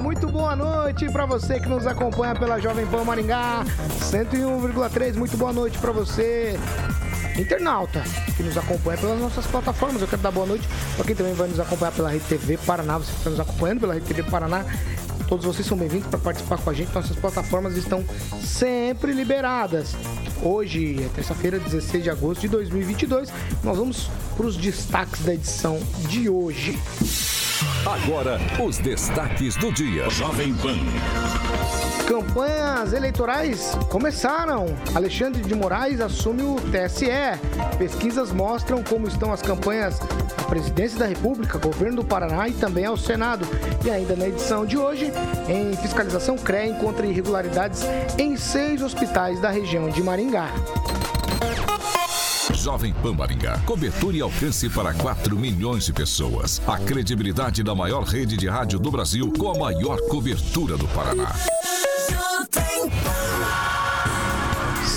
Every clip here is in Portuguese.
Muito boa noite para você que nos acompanha pela Jovem Pan Maringá 101,3. Muito boa noite para você, internauta, que nos acompanha pelas nossas plataformas. Eu quero dar boa noite para quem também vai nos acompanhar pela Rede TV Paraná. Você está nos acompanhando pela Rede TV Paraná. Todos vocês são bem-vindos para participar com a gente. Nossas plataformas estão sempre liberadas. Hoje é terça-feira, 16 de agosto de 2022. Nós vamos para os destaques da edição de hoje. Agora, os destaques do dia. Jovem Pan. Campanhas eleitorais começaram. Alexandre de Moraes assume o TSE. Pesquisas mostram como estão as campanhas à presidência da República, governo do Paraná e também ao Senado. E ainda na edição de hoje, em fiscalização CREA encontra irregularidades em seis hospitais da região de Maringá. Jovem Pan Maringá. Cobertura e alcance para 4 milhões de pessoas. A credibilidade da maior rede de rádio do Brasil com a maior cobertura do Paraná.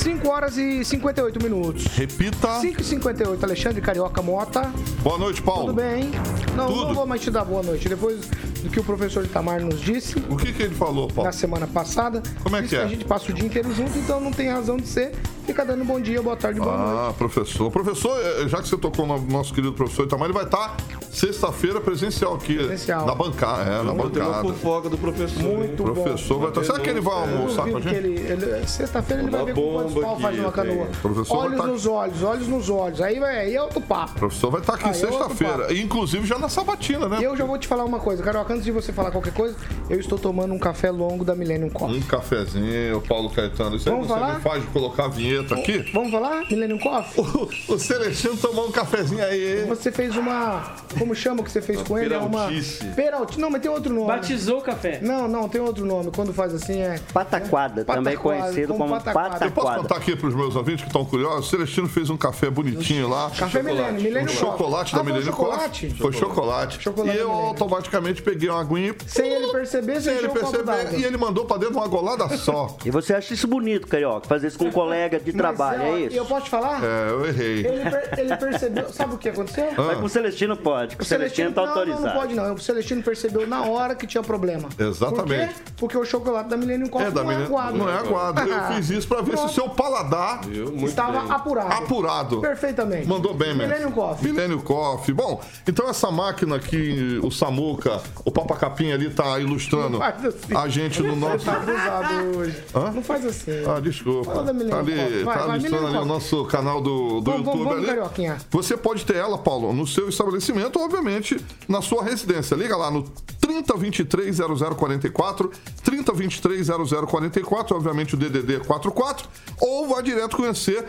5 horas e 58 minutos. Repita. 5 e 58 Alexandre Carioca Mota. Boa noite, Paulo. Tudo bem? Não, Tudo. não vou mais te dar boa noite. Depois do que o professor Itamar nos disse. O que, que ele falou, Paulo? Na semana passada. Como é que é? A gente passa o dia inteiro junto, então não tem razão de ser. Fica dando bom dia, boa tarde, boa ah, noite. professor. Professor, eh, já que você tocou no nosso querido professor Itamar, ele vai estar sexta-feira presencial aqui. Presencial. Na bancada, é, na Tem uma bancada. fofoca do professor. Muito O professor bom. vai estar. Será que ele vai almoçar com a gente? ele, Sexta-feira ele vai ver com quantos pau faz uma canoa. tem. Professor vai olhos tá- nos olhos, olhos nos olhos. Aí, vai, aí é outro papo. O professor vai estar aqui é sexta-feira. Inclusive já na sabatina, né? E eu já vou te falar uma coisa, Carioca, antes de você falar qualquer coisa, eu estou tomando um café longo da Millennium Coffee. Um cafezinho, Paulo Caetano. Isso aí Vamos você falar? me faz de colocar a vinheta aqui? Vamos falar? Millennium Coffee? O, o Celestino tomou um cafezinho aí. Você fez uma. Como chama o que você fez com ele? É uma. peraltice. Peralti. Não, mas tem outro nome. Batizou o café. Não, não, tem outro nome. Quando faz assim é. Pataquada, também Pataquada, conhecido como como pataquada. Eu posso contar aqui para os meus ouvintes que estão curiosos? O Celestino fez um café bonitinho lá. Café Millennium, Millennium Um chocolate da ah, foi Milênio chocolate? Foi chocolate. Chocolate e eu Milênio. automaticamente peguei uma aguinha Sem ele perceber, sem ele perceber e ele mandou pra dentro uma golada só. E você acha isso bonito, Carioca? Fazer isso com um colega de trabalho, é E eu isso? posso te falar? É, eu errei. Ele, per- ele percebeu. Sabe o que aconteceu? Mas com o Celestino pode, com o Celestino tá não, autorizado. Não, não pode não. O Celestino percebeu na hora que tinha problema. Exatamente. Por quê? Porque o chocolate da Millennium Coffee É, da não é Milênio. aguado. Não é aguado. Eu fiz isso pra ver se o seu paladar Estava bem. apurado. apurado. Perfeitamente. Mandou bem, mesmo. Millennium Coffee. Millennium Coffee. Bom, então essa máquina aqui, o Samuca, o Papacapinha ali tá ilustrando assim. a gente no nosso... Tá abusado hoje. Hã? Não faz assim. Ah, desculpa. Fala da Millennium Tá ali, Coffee. Vai, tá vai, ilustrando ali Millennium o nosso canal do, do Vamos, vamos, YouTube vamos, ali. Carioquinha. Você pode ter ela, Paulo, no seu estabelecimento, obviamente, na sua residência. Liga lá no 3023 0044, 3023 0044, obviamente o DDD 44, ou vá direto conhecer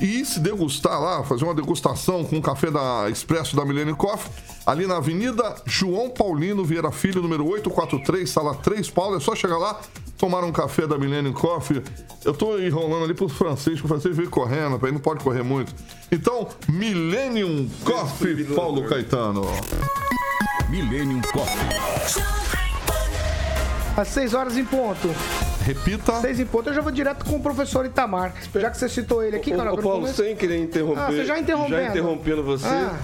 e se degustar lá, fazer uma degustação com o café da Expresso da Millennium Coffee, ali na Avenida João Paulino Vieira Filho, número 843, sala 3, Paulo. É só chegar lá, tomar um café da Millennium Coffee. Eu tô enrolando ali pro francês, que o francês veio correndo, ele não pode correr muito. Então, Millennium Coffee, Paulo Caetano. Millennium Coffee. Às 6 horas em ponto. Repita. 6 em ponto. Eu já vou direto com o professor Itamar. Já que você citou ele aqui, cara. ô, Paulo, sem querer interromper. Ah, você já interrompendo. Já interrompendo você. Ah.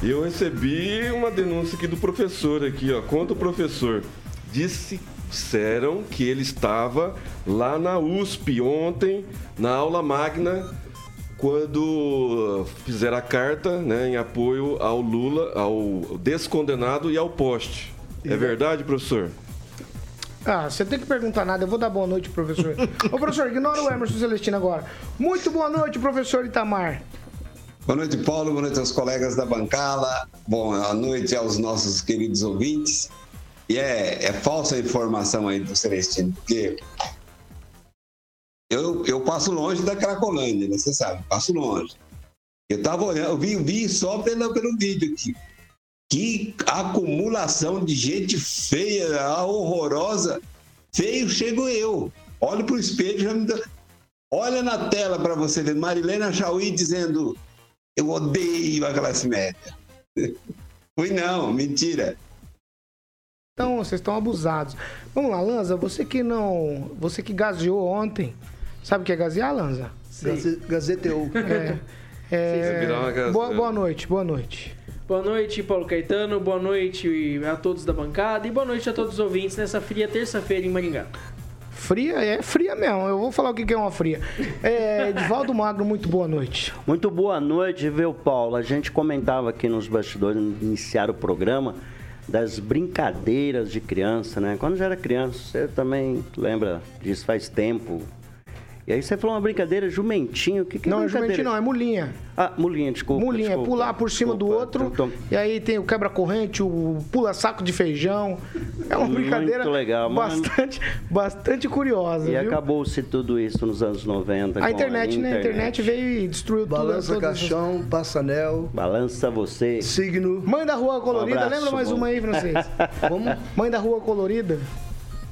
Eu recebi uma denúncia aqui do professor aqui, ó. Conta o professor. Disse, disseram que ele estava lá na USP ontem, na aula magna, quando fizeram a carta né, em apoio ao Lula, ao descondenado e ao poste. É verdade, professor? Ah, você tem que perguntar nada. Eu vou dar boa noite, professor. Ô, professor, ignora o Emerson Celestino agora. Muito boa noite, professor Itamar. Boa noite, Paulo. Boa noite aos colegas da bancada. Boa noite aos nossos queridos ouvintes. E é, é falsa a informação aí do Celestino, porque eu, eu passo longe da Cracolândia, né? Você sabe, passo longe. Eu tava olhando, eu vi, vi só pelo, pelo vídeo aqui. Que acumulação de gente feia, horrorosa. Feio chego eu. Olho pro espelho já me dá... Olha na tela para você ver Marilena Chauí dizendo: Eu odeio a classe média. Fui não, mentira. Então, vocês estão abusados. Vamos lá, Lanza, você que não. Você que gazeou ontem. Sabe o que é gazear, Lanza? Gaze- Gazeteou. É. é, virar uma gazela. boa, boa noite, boa noite. Boa noite, Paulo Caetano. Boa noite a todos da bancada. E boa noite a todos os ouvintes nessa fria terça-feira em Maringá. Fria é fria mesmo. Eu vou falar o que é uma fria. É, Edivaldo Magro, muito boa noite. Muito boa noite, viu, Paulo? A gente comentava aqui nos bastidores, iniciar o programa, das brincadeiras de criança, né? Quando já era criança, você também lembra disso faz tempo. E aí você falou uma brincadeira, jumentinho, o que, que Não, é brincadeira? jumentinho não, é mulinha. Ah, mulinha, desculpa. Mulinha, é desculpa, pular por cima do desculpa. outro. Então, E aí tem o quebra-corrente, o pula-saco de feijão. É uma Muito brincadeira legal, mano. bastante, bastante curiosa, E acabou-se tudo isso nos anos 90. A internet, né? A internet veio e destruiu tudo. Balança todas essas- caixão, passa anel, Balança você. signo. Mãe da Rua Colorida, Um abraço, lembra mais bom. uma aí, francês? Como? Mãe da Rua Colorida.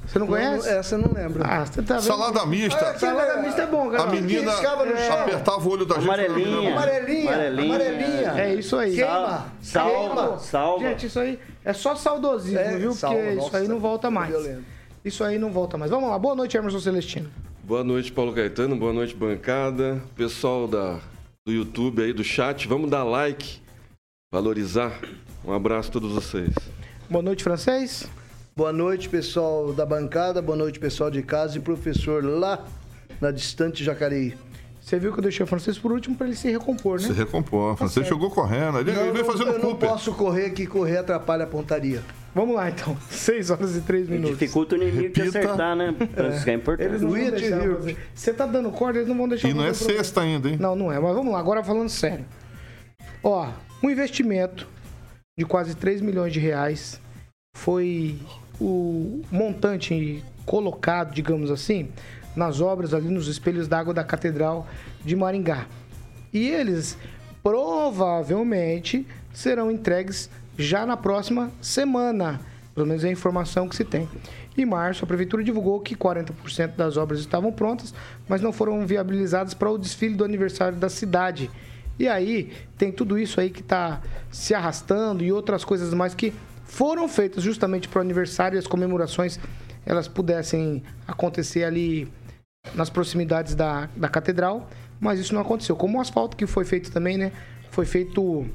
Você não conhece? Não, essa eu não lembro. Ah, você tá vendo? Salada mista. Salada mista é bom, cara. A menina chão. apertava o olho da gente. Amarelinha. Amarelinha, Amarelinha. amarelinha. É isso aí. Queima. Salva, Queima. salva. Gente, isso aí é só saudosismo, É, viu? salva, Porque isso nossa, aí não volta mais. violento. Isso aí não volta mais. Vamos lá. Boa noite, Emerson Celestino. Boa noite, Paulo Caetano. Boa noite, bancada. Pessoal da, do YouTube aí, do chat, vamos dar like, valorizar. Um abraço a todos vocês. Boa noite, francês. Boa noite, pessoal da bancada. Boa noite, pessoal de casa e professor lá na distante Jacareí. Você viu que eu deixei o francês por último pra ele se recompor, né? Se recompõe. Você jogou correndo. Ele, ele eu veio não, fazendo eu não Cooper. posso correr, que correr atrapalha a pontaria. Vamos lá, então. 6 horas e 3 minutos. Dificulta o inimigo de Repita. acertar, né? Isso que é importante. Eles não vão deixar você. Tá dando corda, eles não vão deixar E não é sexta ainda, hein? Não, não é. Mas vamos lá, agora falando sério. Ó, um investimento de quase 3 milhões de reais foi o montante colocado, digamos assim, nas obras ali nos espelhos d'água da Catedral de Maringá. E eles provavelmente serão entregues já na próxima semana. Pelo menos é a informação que se tem. Em março, a prefeitura divulgou que 40% das obras estavam prontas, mas não foram viabilizadas para o desfile do aniversário da cidade. E aí, tem tudo isso aí que está se arrastando e outras coisas mais que foram feitas justamente para o aniversário e as comemorações elas pudessem acontecer ali nas proximidades da, da catedral, mas isso não aconteceu. Como o asfalto que foi feito também, né? Foi feito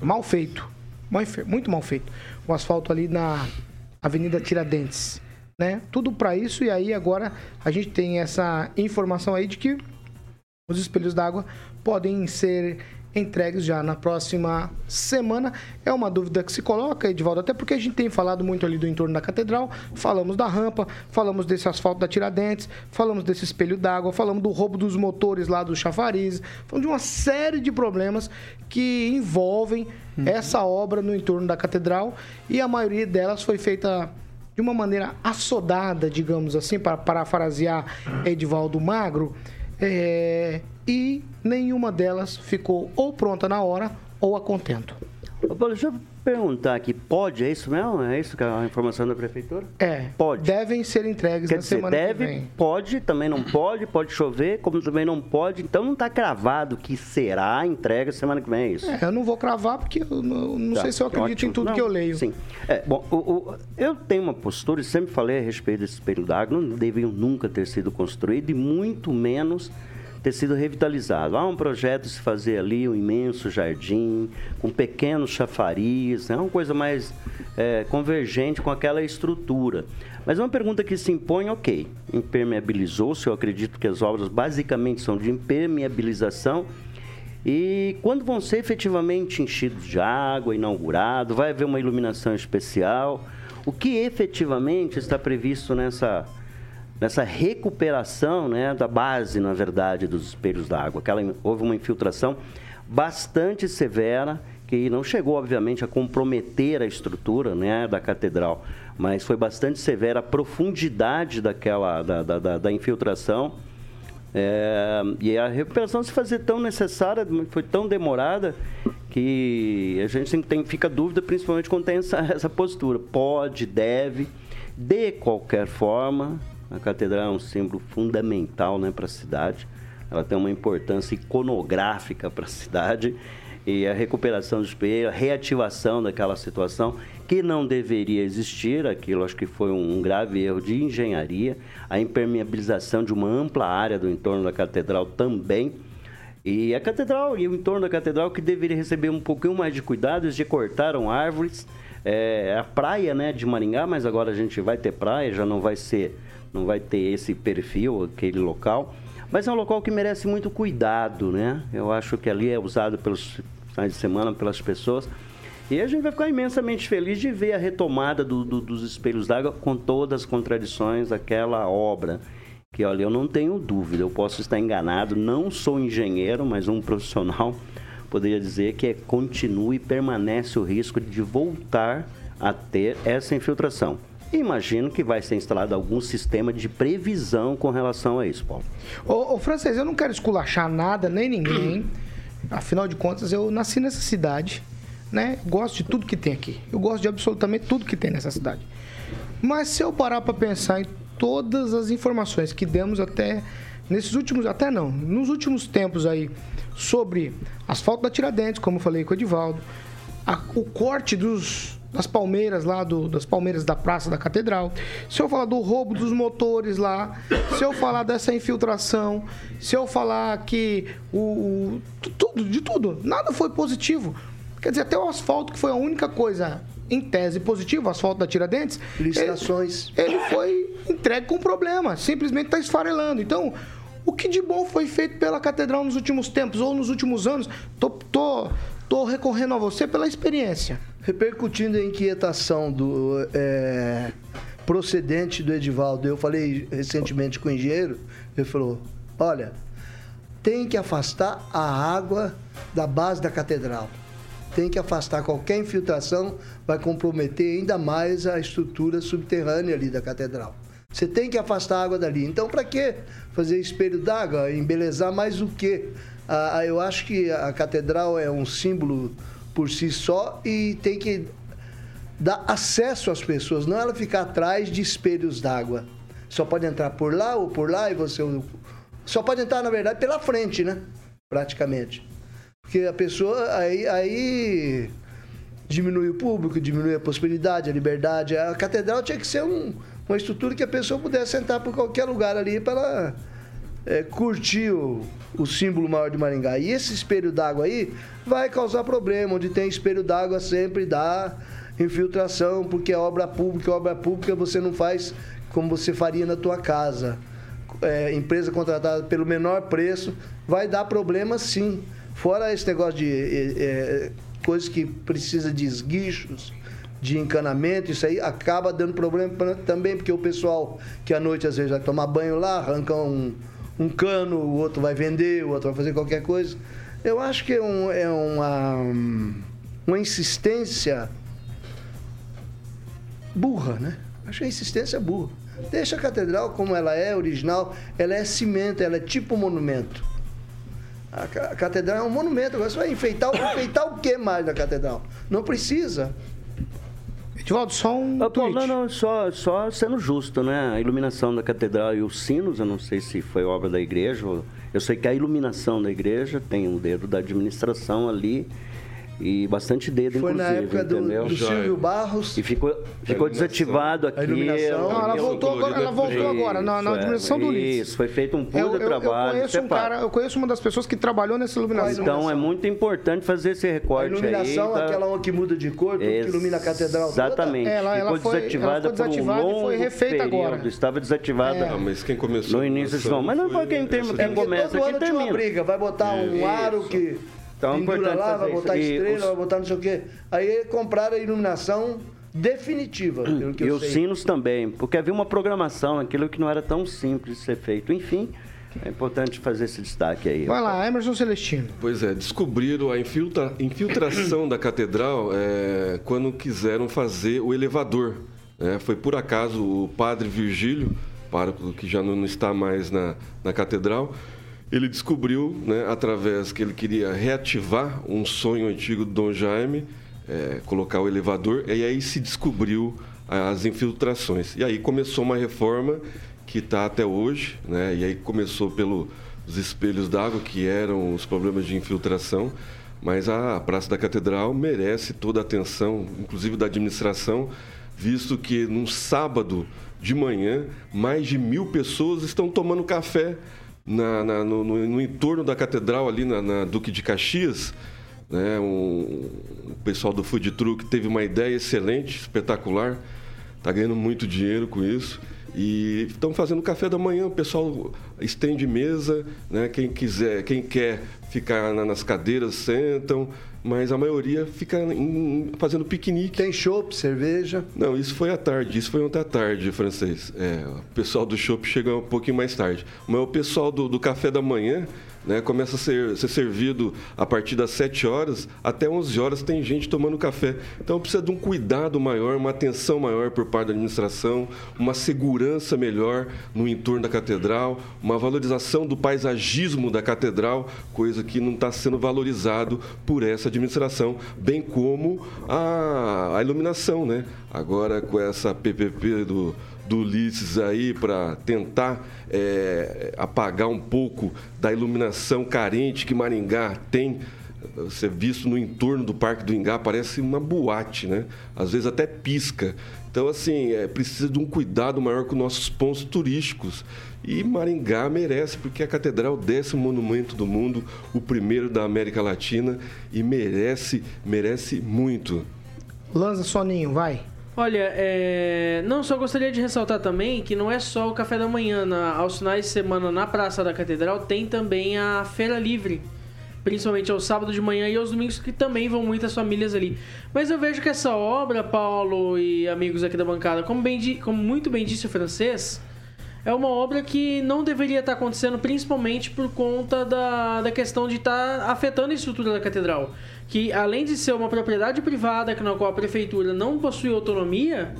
mal feito. Muito mal feito. O asfalto ali na Avenida Tiradentes. Né? Tudo para isso, e aí agora a gente tem essa informação aí de que os espelhos d'água podem ser entregues já na próxima semana. É uma dúvida que se coloca, Edivaldo, até porque a gente tem falado muito ali do entorno da catedral, falamos da rampa, falamos desse asfalto da Tiradentes, falamos desse espelho d'água, falamos do roubo dos motores lá do chafariz, falamos de uma série de problemas que envolvem essa obra no entorno da catedral. E a maioria delas foi feita de uma maneira assodada, digamos assim, para parafrasear Edivaldo Magro, é, e nenhuma delas ficou ou pronta na hora ou a contento. Ô, Paulo, deixa eu perguntar aqui, pode? É isso mesmo? É isso que é a informação da prefeitura? É, Pode. devem ser entregues Quer na dizer, semana que deve, vem. pode, também não pode, pode chover, como também não pode. Então não está cravado que será entrega semana que vem, é isso? É, eu não vou cravar porque eu não, não Tá, sei se eu acredito ótimo. em tudo Não, que eu leio. Sim. É, bom, o- o- eu tenho uma postura, e sempre falei a respeito desse espelho d'água, não deviam nunca ter sido construído e muito menos ter sido revitalizado. Há um projeto de se fazer ali um imenso jardim, com pequenos chafariz, é uma coisa mais é, convergente com aquela estrutura. Mas uma pergunta que se impõe, ok, impermeabilizou-se, eu acredito que as obras basicamente são de impermeabilização, e quando vão ser efetivamente enchidos de água, inaugurado, vai haver uma iluminação especial. o que efetivamente está previsto nessa, nessa recuperação né, da base, na verdade, dos espelhos d'água. Houve uma infiltração bastante severa, que não chegou, obviamente, a comprometer a estrutura né, da catedral, mas foi bastante severa a profundidade daquela, da, da, da, da infiltração. É, e a recuperação se fazer tão necessária, foi tão demorada, que a gente sempre tem, fica dúvida, principalmente quando tem essa, essa postura. Pode, deve, de qualquer forma, a catedral é um símbolo fundamental né, para a cidade. Ela tem uma importância iconográfica para a cidade e a recuperação do espelho, a reativação daquela situação que não deveria existir, aquilo acho que foi um grave erro de engenharia, a impermeabilização de uma ampla área do entorno da catedral também. E a catedral e o entorno da catedral que deveria receber um pouquinho mais de cuidados, de cortaram árvores, é, a praia né, de Maringá, mas agora a gente vai ter praia, já não vai ser, não vai ter esse perfil, aquele local. Mas é um local que merece muito cuidado, né? Eu acho que ali é usado pelos finais de semana, pelas pessoas. E a gente vai ficar imensamente feliz de ver a retomada do, do, dos espelhos d'água com todas as contradições daquela obra. Que, olha, eu não tenho dúvida, eu posso estar enganado, não sou engenheiro, mas um profissional poderia dizer que é, continua e permanece o risco de voltar a ter essa infiltração. Imagino que vai ser instalado algum sistema de previsão com relação a isso, Paulo. Ô, ô francês, eu não quero esculachar nada, nem ninguém. Afinal de contas, eu nasci nessa cidade, né? Gosto de tudo que tem aqui. Eu gosto de absolutamente tudo que tem nessa cidade. Mas se eu parar para pensar em todas as informações que demos até nesses últimos, até não, nos últimos tempos aí, sobre asfalto da Tiradentes, como eu falei com o Edivaldo, a, o corte dos das palmeiras lá, do, das palmeiras da Praça da Catedral, se eu falar do roubo dos motores lá, se eu falar dessa infiltração, se eu falar que o, o tudo, de tudo, nada foi positivo. Quer dizer, até o asfalto, que foi a única coisa em tese positiva, o asfalto da Tiradentes, licitações. Ele, ele foi entregue com problema, simplesmente está esfarelando. Então, o que de bom foi feito pela catedral nos últimos tempos ou nos últimos anos? Tô, tô, tô recorrendo a você pela experiência repercutindo a inquietação do é, procedente do Edivaldo, eu falei recentemente com o engenheiro, ele falou: olha, tem que afastar a água da base da catedral. Tem que afastar qualquer infiltração, vai comprometer ainda mais a estrutura subterrânea ali da catedral. Você tem que afastar a água dali. Então, para que fazer espelho d'água? Embelezar mais o quê? Eu acho que a catedral é um símbolo por si só e tem que dar acesso às pessoas, não ela ficar atrás de espelhos d'água. Só pode entrar por lá ou por lá e você. Só pode entrar, na verdade, pela frente, né? Praticamente. Porque a pessoa aí, aí diminui o público, diminui a possibilidade, a liberdade. A catedral tinha que ser um, uma estrutura que a pessoa pudesse sentar por qualquer lugar ali para é, curtir o, símbolo maior de Maringá. E esse espelho d'água aí vai causar problema. Onde tem espelho d'água sempre dá infiltração, porque é obra pública, obra pública você não faz como você faria na tua casa. É, empresa contratada pelo menor preço, vai dar problema sim. Fora esse negócio de é, é coisas que precisa de esguichos, de encanamento, isso aí acaba dando problema também, porque o pessoal que à noite às vezes vai tomar banho lá, arranca um, um cano, o outro vai vender, o outro vai fazer qualquer coisa. Eu acho que é, um, é uma, uma insistência burra, né? Acho que a insistência é burra. Deixa a catedral como ela é, original, ela é cimento, ela é tipo monumento. A, catedral é um monumento, agora você vai enfeitar, enfeitar o que mais na catedral? Não precisa. Edivaldo, só um. Ah, Paulo, não, não, só, só sendo justo, né? A iluminação da catedral e os sinos, eu não sei se foi obra da igreja. Eu sei que a iluminação da igreja tem um dedo da administração ali e bastante dedo, Foi inclusive. na época do, do Silvio Barros. E ficou, ficou desativado aqui. A iluminação. Não, ela voltou agora, ela voltou agora na, na administração do Ulisses. Isso, foi feito um eu, eu, trabalho. Eu conheço, um cara, eu conheço uma das pessoas que trabalhou nessa iluminação. Então é muito importante fazer esse recorte a iluminação, aí. Tá... aquela que muda de cor, que ilumina a catedral Exatamente. Toda. Ela, ela ficou foi, desativada ela ficou desativada por um longo e foi refeita período. agora. Estava desativada. É. Ah, mas quem começou No início a Mas não foi quem, tem, quem começa todo aqui ano tinha uma termina. briga, vai botar um aro que Então é pendura importante lá, vai botar isso. E estrela, os- vai botar não sei o quê. Aí compraram a iluminação definitiva. Pelo que E eu os sei. sinos também, porque havia uma programação, aquilo que não era tão simples de ser feito. Enfim, é importante fazer esse destaque aí. Vai lá, Emerson Celestino. Pois é, descobriram a infiltra- infiltração da catedral é, quando quiseram fazer o elevador. né? Foi por acaso o padre Virgílio, pároco que já não não está mais na, na catedral, ele descobriu, né, através que ele queria reativar um sonho antigo do Dom Jaime, é, colocar o elevador, e aí se descobriu as infiltrações. E aí começou uma reforma que está até hoje, né? E aí começou pelos espelhos d'água, que eram os problemas de infiltração, mas a Praça da Catedral merece toda a atenção, inclusive da administração, visto que num sábado de manhã, mais de mil pessoas estão tomando café na- na- no, no- no entorno da catedral, ali na, na Duque de Caxias. Né? Um- o pessoal do Food Truck teve uma ideia excelente, espetacular, está ganhando muito dinheiro com isso. E estão fazendo café da manhã, o pessoal estende mesa, né? quem quiser, quem quer ficar na- nas cadeiras sentam, mas a maioria fica em- fazendo piquenique. Tem chopp, cerveja. Não, isso foi à tarde, isso foi ontem à tarde, francês. É, o pessoal do shopping chega um pouquinho mais tarde. Mas o pessoal do, do café da manhã né, começa a ser, ser servido a partir das 7 horas até 11 horas tem gente tomando café. Então precisa de um cuidado maior, uma atenção maior por parte da administração, uma segurança melhor no entorno da catedral, uma valorização do paisagismo da catedral, coisa que não está sendo valorizado por essa administração, bem como a, a iluminação, né? Agora com essa PPP do do Ulisses aí para tentar é, apagar um pouco da iluminação carente que Maringá tem. Você visto no entorno do Parque do Ingá, parece uma boate, né? Às vezes até pisca. Então, assim, é, precisa de um cuidado maior com nossos pontos turísticos. E Maringá merece, porque a catedral é o monumento do mundo, o primeiro da América Latina, e merece, merece muito. Lança Soninho, vai. Olha, é... não, só gostaria de ressaltar também que não é só o café da manhã. Na... Aos finais de semana na Praça da Catedral tem também a Feira Livre. Principalmente aos sábados de manhã e aos domingos, que também vão muitas famílias ali. Mas eu vejo que essa obra, Paulo e amigos aqui da bancada, como, di- como muito bem disse o francês, é uma obra que não deveria estar acontecendo, principalmente por conta da, da questão de estar afetando a estrutura da catedral. Que além de ser uma propriedade privada na qual a prefeitura não possui autonomia,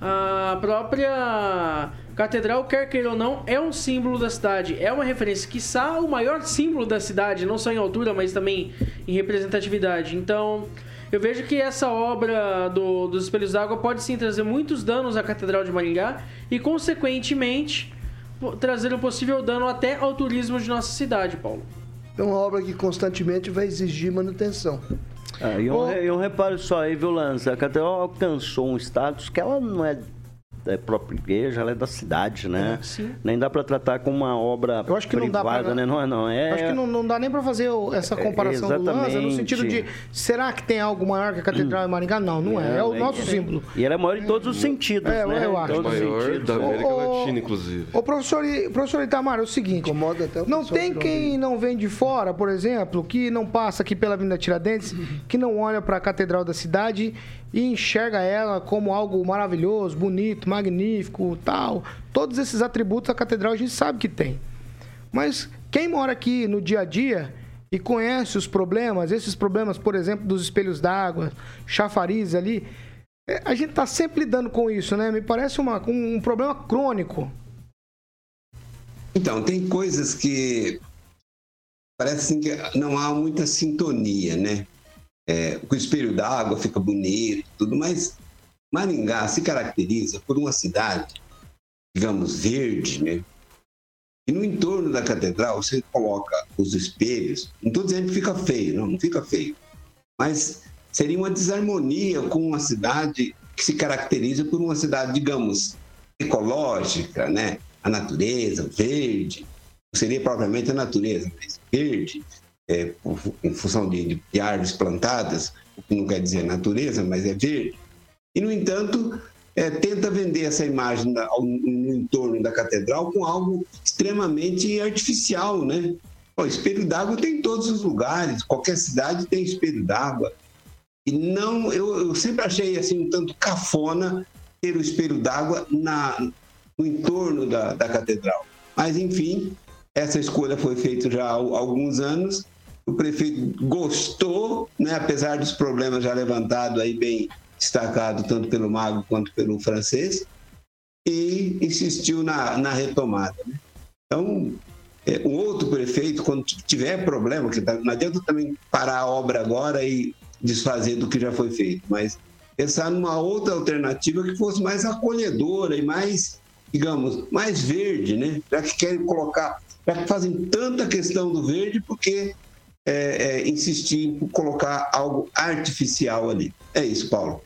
a própria catedral, quer queira ou não, é um símbolo da cidade. É uma referência, quiçá o maior símbolo da cidade, não só em altura, mas também em representatividade. Então, eu vejo que essa obra do- dos espelhos d'água pode sim trazer muitos danos à Catedral de Maringá e, consequentemente, trazer um possível dano até ao turismo de nossa cidade, Paulo. É uma obra que constantemente vai exigir manutenção. Ah, e, um, e um reparo só aí, viu, Lanza? A catedral alcançou um status que ela não é da própria igreja, ela é da cidade, né? Sim. Nem dá para tratar como uma obra Eu acho que não dá privada, pra- né? Não é, não. É, Acho que não, não dá nem pra fazer o- essa comparação do Lanza, no sentido de será que tem algo maior que a Catedral em Maringá? Não, não é. É o nosso símbolo. E ela é maior em todos os sentidos, É, né? eu Em acho. todos os Maior sentidos. da América Ô, ô, Latina, inclusive. Ô, professor, professor Itamar, é o seguinte. Incomoda até o Não tem quem não vem de fora, por exemplo, que não passa aqui pela Avenida Tiradentes, que não olha para a Catedral da cidade e enxerga ela como algo maravilhoso, bonito, magnífico, tal. Todos esses atributos a Catedral a gente sabe que tem. Mas quem mora aqui no dia a dia e conhece os problemas, esses problemas, por exemplo, dos espelhos d'água, chafariz ali, é, a gente tá sempre lidando com isso, né? Me parece uma- um, um problema crônico. Então, tem coisas que parece assim que não há muita sintonia, né? É, o espelho d'água fica bonito, tudo, mas Maringá se caracteriza por uma cidade, digamos, verde, né? E no entorno da catedral você coloca os espelhos, não estou dizendo que fica feio, não, não fica feio, mas seria uma desarmonia com uma cidade que se caracteriza por uma cidade, digamos, ecológica, né? A natureza, verde, não seria propriamente a natureza, mas verde, é, em função de, de árvores plantadas, o que não quer dizer natureza, mas é verde. E, no entanto, é, tenta vender essa imagem da- ao- no entorno da catedral com algo extremamente artificial, né? O espelho d'água tem em todos os lugares, qualquer cidade tem espelho d'água. E não, eu, eu sempre achei assim um tanto cafona ter o espelho d'água no entorno da, da catedral. Mas enfim, essa escolha foi feita já há alguns anos. O prefeito gostou, né, apesar dos problemas já levantados aí bem destacado tanto pelo mago quanto pelo francês, e insistiu na, na retomada. Né? Então, é, um outro prefeito, quando tiver problema, que tá, não adianta também parar a obra agora e desfazer do que já foi feito, mas pensar numa outra alternativa que fosse mais acolhedora e mais, digamos, mais verde, né? Já que querem colocar, já que fazem tanta questão do verde, porque é, é, insistir em colocar algo artificial ali. É isso, Paulo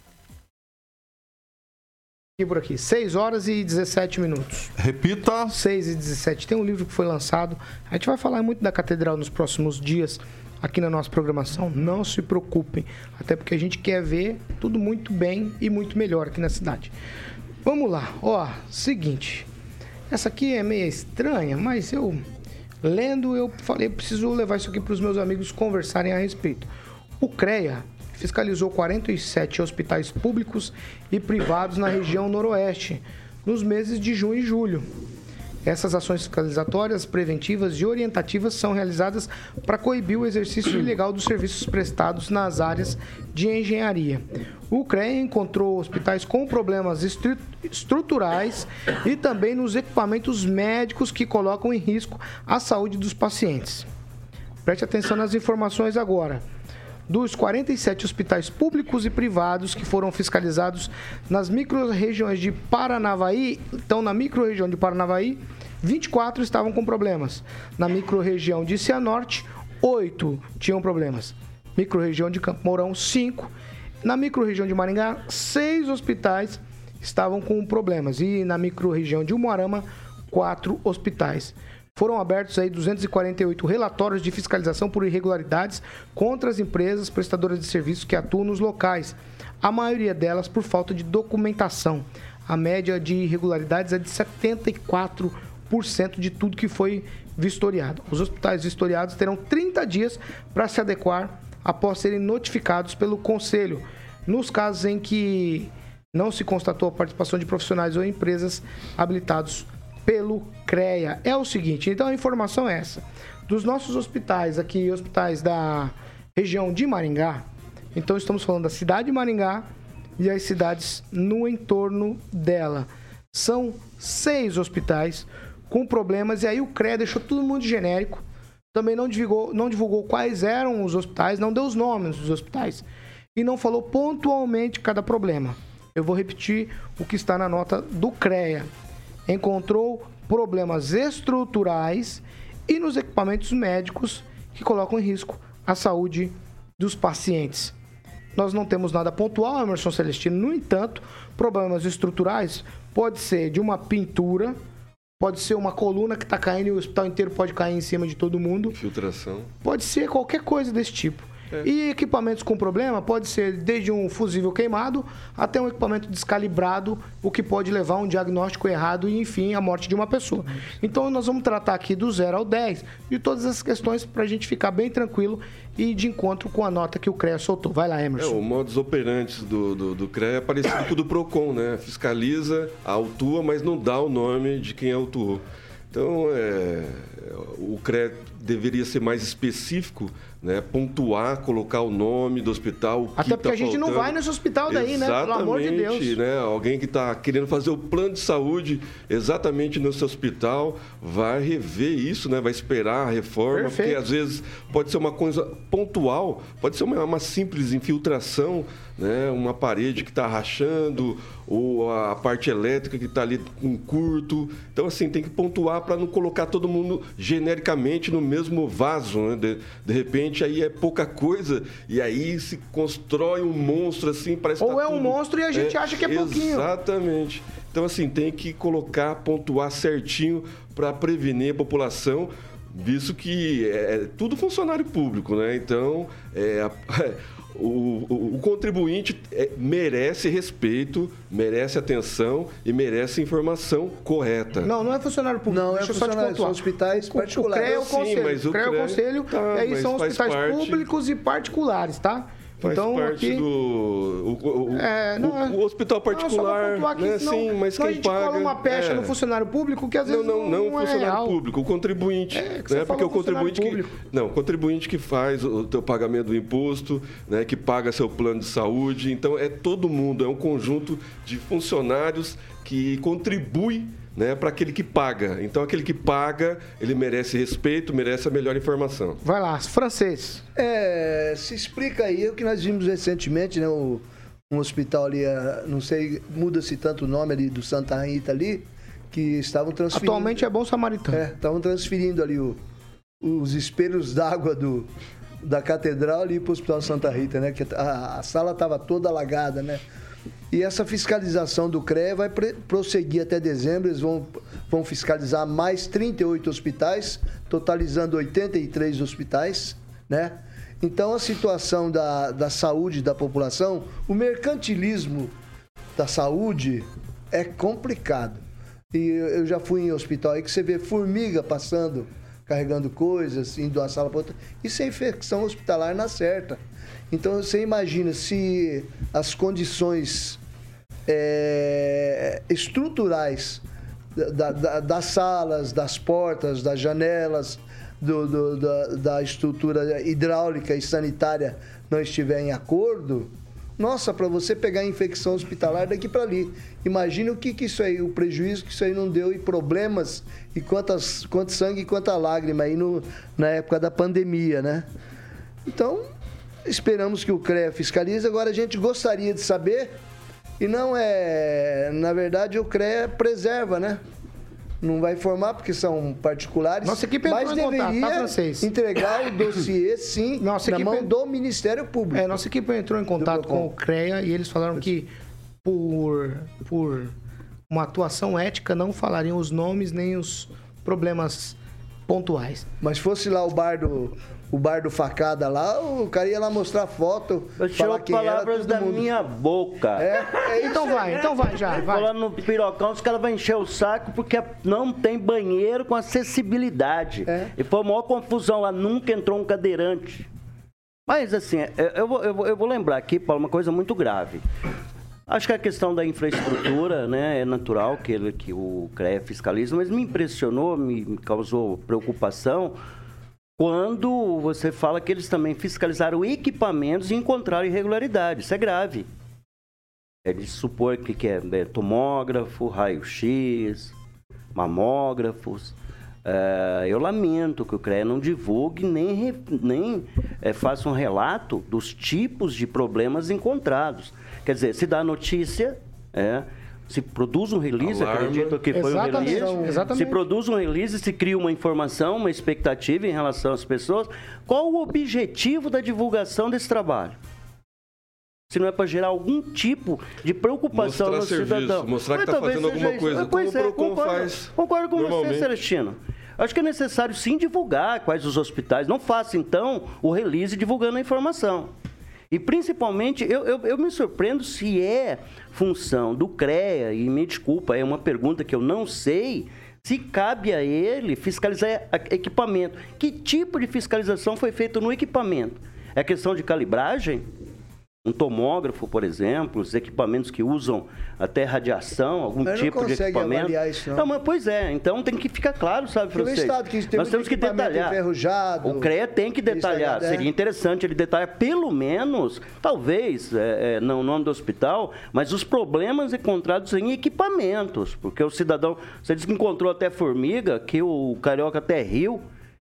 por aqui. 6 horas e 17 minutos. Repita. 6 e 17. Tem um livro que foi lançado. A gente vai falar muito da catedral nos próximos dias aqui na nossa programação. Não se preocupem, até porque a gente quer ver tudo muito bem e muito melhor aqui na cidade. Vamos lá. Ó, seguinte. Essa aqui é meio estranha, mas eu lendo eu falei, preciso levar isso aqui para os meus amigos conversarem a respeito. O CREA fiscalizou 47 hospitais públicos e privados na região noroeste nos meses de junho e julho. Essas ações fiscalizatórias, preventivas e orientativas são realizadas para coibir o exercício ilegal dos serviços prestados nas áreas de engenharia. O CREA encontrou hospitais com problemas estruturais e também nos equipamentos médicos que colocam em risco a saúde dos pacientes. Preste atenção nas informações agora dos 47 hospitais públicos e privados que foram fiscalizados nas micro-regiões de Paranavaí, então na micro-região de Paranavaí, 24 estavam com problemas. Na micro-região de Cianorte, 8 tinham problemas. Micro-região de Campo Mourão, 5. Na micro-região de Maringá, 6 hospitais estavam com problemas. E na micro-região de Umuarama, 4 hospitais foram abertos aí 248 relatórios de fiscalização por irregularidades contra as empresas prestadoras de serviços que atuam nos locais, a maioria delas por falta de documentação. A média de irregularidades é de 74% de tudo que foi vistoriado. Os hospitais vistoriados terão 30 dias para se adequar após serem notificados pelo conselho. Nos casos em que não se constatou a participação de profissionais ou empresas habilitados pelo CREA. É o seguinte, então a informação é essa. Dos nossos hospitais aqui, hospitais da região de Maringá, então estamos falando da cidade de Maringá e as cidades no entorno dela. São seis hospitais com problemas e aí o CREA deixou todo mundo genérico. Também não divulgou, não divulgou quais eram os hospitais, não deu os nomes dos hospitais e não falou pontualmente cada problema. Eu vou repetir o que está na nota do CREA encontrou problemas estruturais e nos equipamentos médicos que colocam em risco a saúde dos pacientes. Nós não temos nada pontual, Emerson Celestino. No entanto, problemas estruturais pode ser de uma pintura, pode ser uma coluna que está caindo e o hospital inteiro pode cair em cima de todo mundo. Filtração. Pode ser qualquer coisa desse tipo. É. E equipamentos com problema pode ser desde um fusível queimado até um equipamento descalibrado, o que pode levar a um diagnóstico errado e, enfim, a morte de uma pessoa. Então, nós vamos tratar aqui do 0 ao 10 de todas essas questões para a gente ficar bem tranquilo e de encontro com a nota que o CREA soltou. Vai lá, Emerson. É, o modus operandi do, do, do CREA é parecido com o do PROCON, né? Fiscaliza, autua, mas não dá o nome de quem autuou. Então, é, o CREA deveria ser mais específico né, pontuar, colocar o nome do hospital. Até porque tá a gente faltando. não vai nesse hospital daí, exatamente, né? Pelo amor de Deus. Né, alguém que está querendo fazer o plano de saúde exatamente no seu hospital vai rever isso, né? Vai esperar a reforma, Perfeito. porque às vezes pode ser uma coisa pontual, pode ser uma, uma simples infiltração né? uma parede que está rachando, ou a parte elétrica que está ali com curto. Então, assim, tem que pontuar para não colocar todo mundo genericamente no mesmo vaso. Né? De, de repente, aí é pouca coisa e aí se constrói um monstro assim, parece Ou tá é tudo... um monstro e a gente é, acha que é pouquinho. Exatamente. Então, assim, tem que colocar, pontuar certinho para prevenir a população visto que é, é tudo funcionário público, né? Então, é, o, o, o contribuinte é, merece respeito, merece atenção e merece informação correta. Não, não é funcionário público. Não, é Deixa é funcionário, são hospitais particulares. O CREA é o conselho. Sim, mas o CREA é o conselho. Tá, e aí são hospitais públicos e particulares, tá? Faz então, parte aqui, do. O, o- É, não, o- o hospital Não, particular. pontuar aqui, né? senão- Sim, mas quem a gente paga. cola uma pecha é. no funcionário público que às Não, vezes não, não, o é funcionário real. público, o contribuinte. É, que né? Porque o contribuinte que. público. Não, o contribuinte que faz o teu pagamento do imposto, né? que paga seu plano de saúde. Então é todo mundo, é um conjunto de funcionários que contribui né, para aquele que paga. Então aquele que paga, ele merece respeito, merece a melhor informação. Vai lá, francês. É, se explica aí o que nós vimos recentemente, né? O, um hospital ali, ah, não sei, muda-se tanto o nome ali do Santa Rita ali, que estavam transferindo. Atualmente é bom samaritano. É, estavam transferindo ali o- os espelhos d'água do da catedral ali para o Hospital Santa Rita, né? Que a, a sala estava toda alagada, né? E essa fiscalização do CREA vai prosseguir até dezembro. Eles vão, vão fiscalizar mais 38 hospitais, totalizando 83 hospitais, né? Então, a situação da, da saúde da população, o mercantilismo da saúde é complicado. E eu já fui em hospital aí que você vê formiga passando, carregando coisas, indo de uma sala para outra. Isso é infecção hospitalar na certa. Então você imagina se as condições é, estruturais da- da- das salas, das portas, das janelas, do- do- da, da estrutura hidráulica e sanitária não estiver em acordo, nossa, para você pegar infecção hospitalar daqui para ali. Imagina o que, que isso aí, o prejuízo que isso aí não deu e problemas e quantas, quanto sangue e quanta lágrima aí no, na época da pandemia, né? Então, esperamos que o CREA fiscalize. Agora, a gente gostaria de saber, e não é. Na verdade, o CREA preserva, né? Não vai informar porque são particulares. Nossa equipe mas entrou em contato, deveria tá, francês? entregar o dossiê, sim, Nossa na equipe- mão do Ministério Público. É, nossa equipe entrou em contato com o CREA e eles falaram que por, por uma atuação ética não falariam os nomes nem os problemas pontuais. Mas fosse lá o bar do, o bar do facada lá, o cara ia lá mostrar foto, Eu falar tiro quem era palavras todo da mundo. minha boca. É, é Então vai, então vai já, vai. Falando no pirocão, os caras vão encher o saco porque não tem banheiro com acessibilidade. É. E foi a maior confusão lá, nunca entrou um cadeirante. Mas assim, eu, eu vou, eu vou- eu vou lembrar aqui, Paulo, uma coisa muito grave. Acho que a questão da infraestrutura, né, é natural que, ele, que o CREA fiscaliza, mas me impressionou, me causou preocupação quando você fala que eles também fiscalizaram equipamentos e encontraram irregularidades. Isso é grave. De supor que, que é, é tomógrafo, raio-x, mamógrafos. É, eu lamento que o CREA não divulgue nem, nem é, faça um relato dos tipos de problemas encontrados. Quer dizer, se dá notícia, é, se produz um release, Alarma. acredito que foi um release. exatamente. Se produz um release, se cria uma informação, uma expectativa em relação às pessoas. Qual o objetivo da divulgação desse trabalho? Se não é para gerar algum tipo de preocupação Mostrar no serviço, cidadão. mostrar que Mas tá talvez fazendo alguma coisa, Ah, como o é, Procon concordo, faz concordo com você. Celestino. Acho que é necessário sim divulgar quais os hospitais. Não faça, então, o release divulgando a informação. E principalmente, eu, eu, eu me surpreendo se é função do CREA, e me desculpa, é uma pergunta que eu não sei, se cabe a ele fiscalizar equipamento. Que tipo de fiscalização foi feito no equipamento? É questão de calibragem? Um tomógrafo, por exemplo, os equipamentos que usam até radiação, algum Mas não tipo de consegue equipamento. avaliar isso, não. mas, pois é, então tem que ficar claro, sabe, Porque o francês? Estado que tem Nós temos que detalhar. enferrujado, o CREA tem que detalhar. é. Seria interessante ele detalhar, pelo menos, talvez, é, é, não o nome do hospital, mas os problemas encontrados em equipamentos. Porque o cidadão, você disse que encontrou até formiga, que o carioca até riu.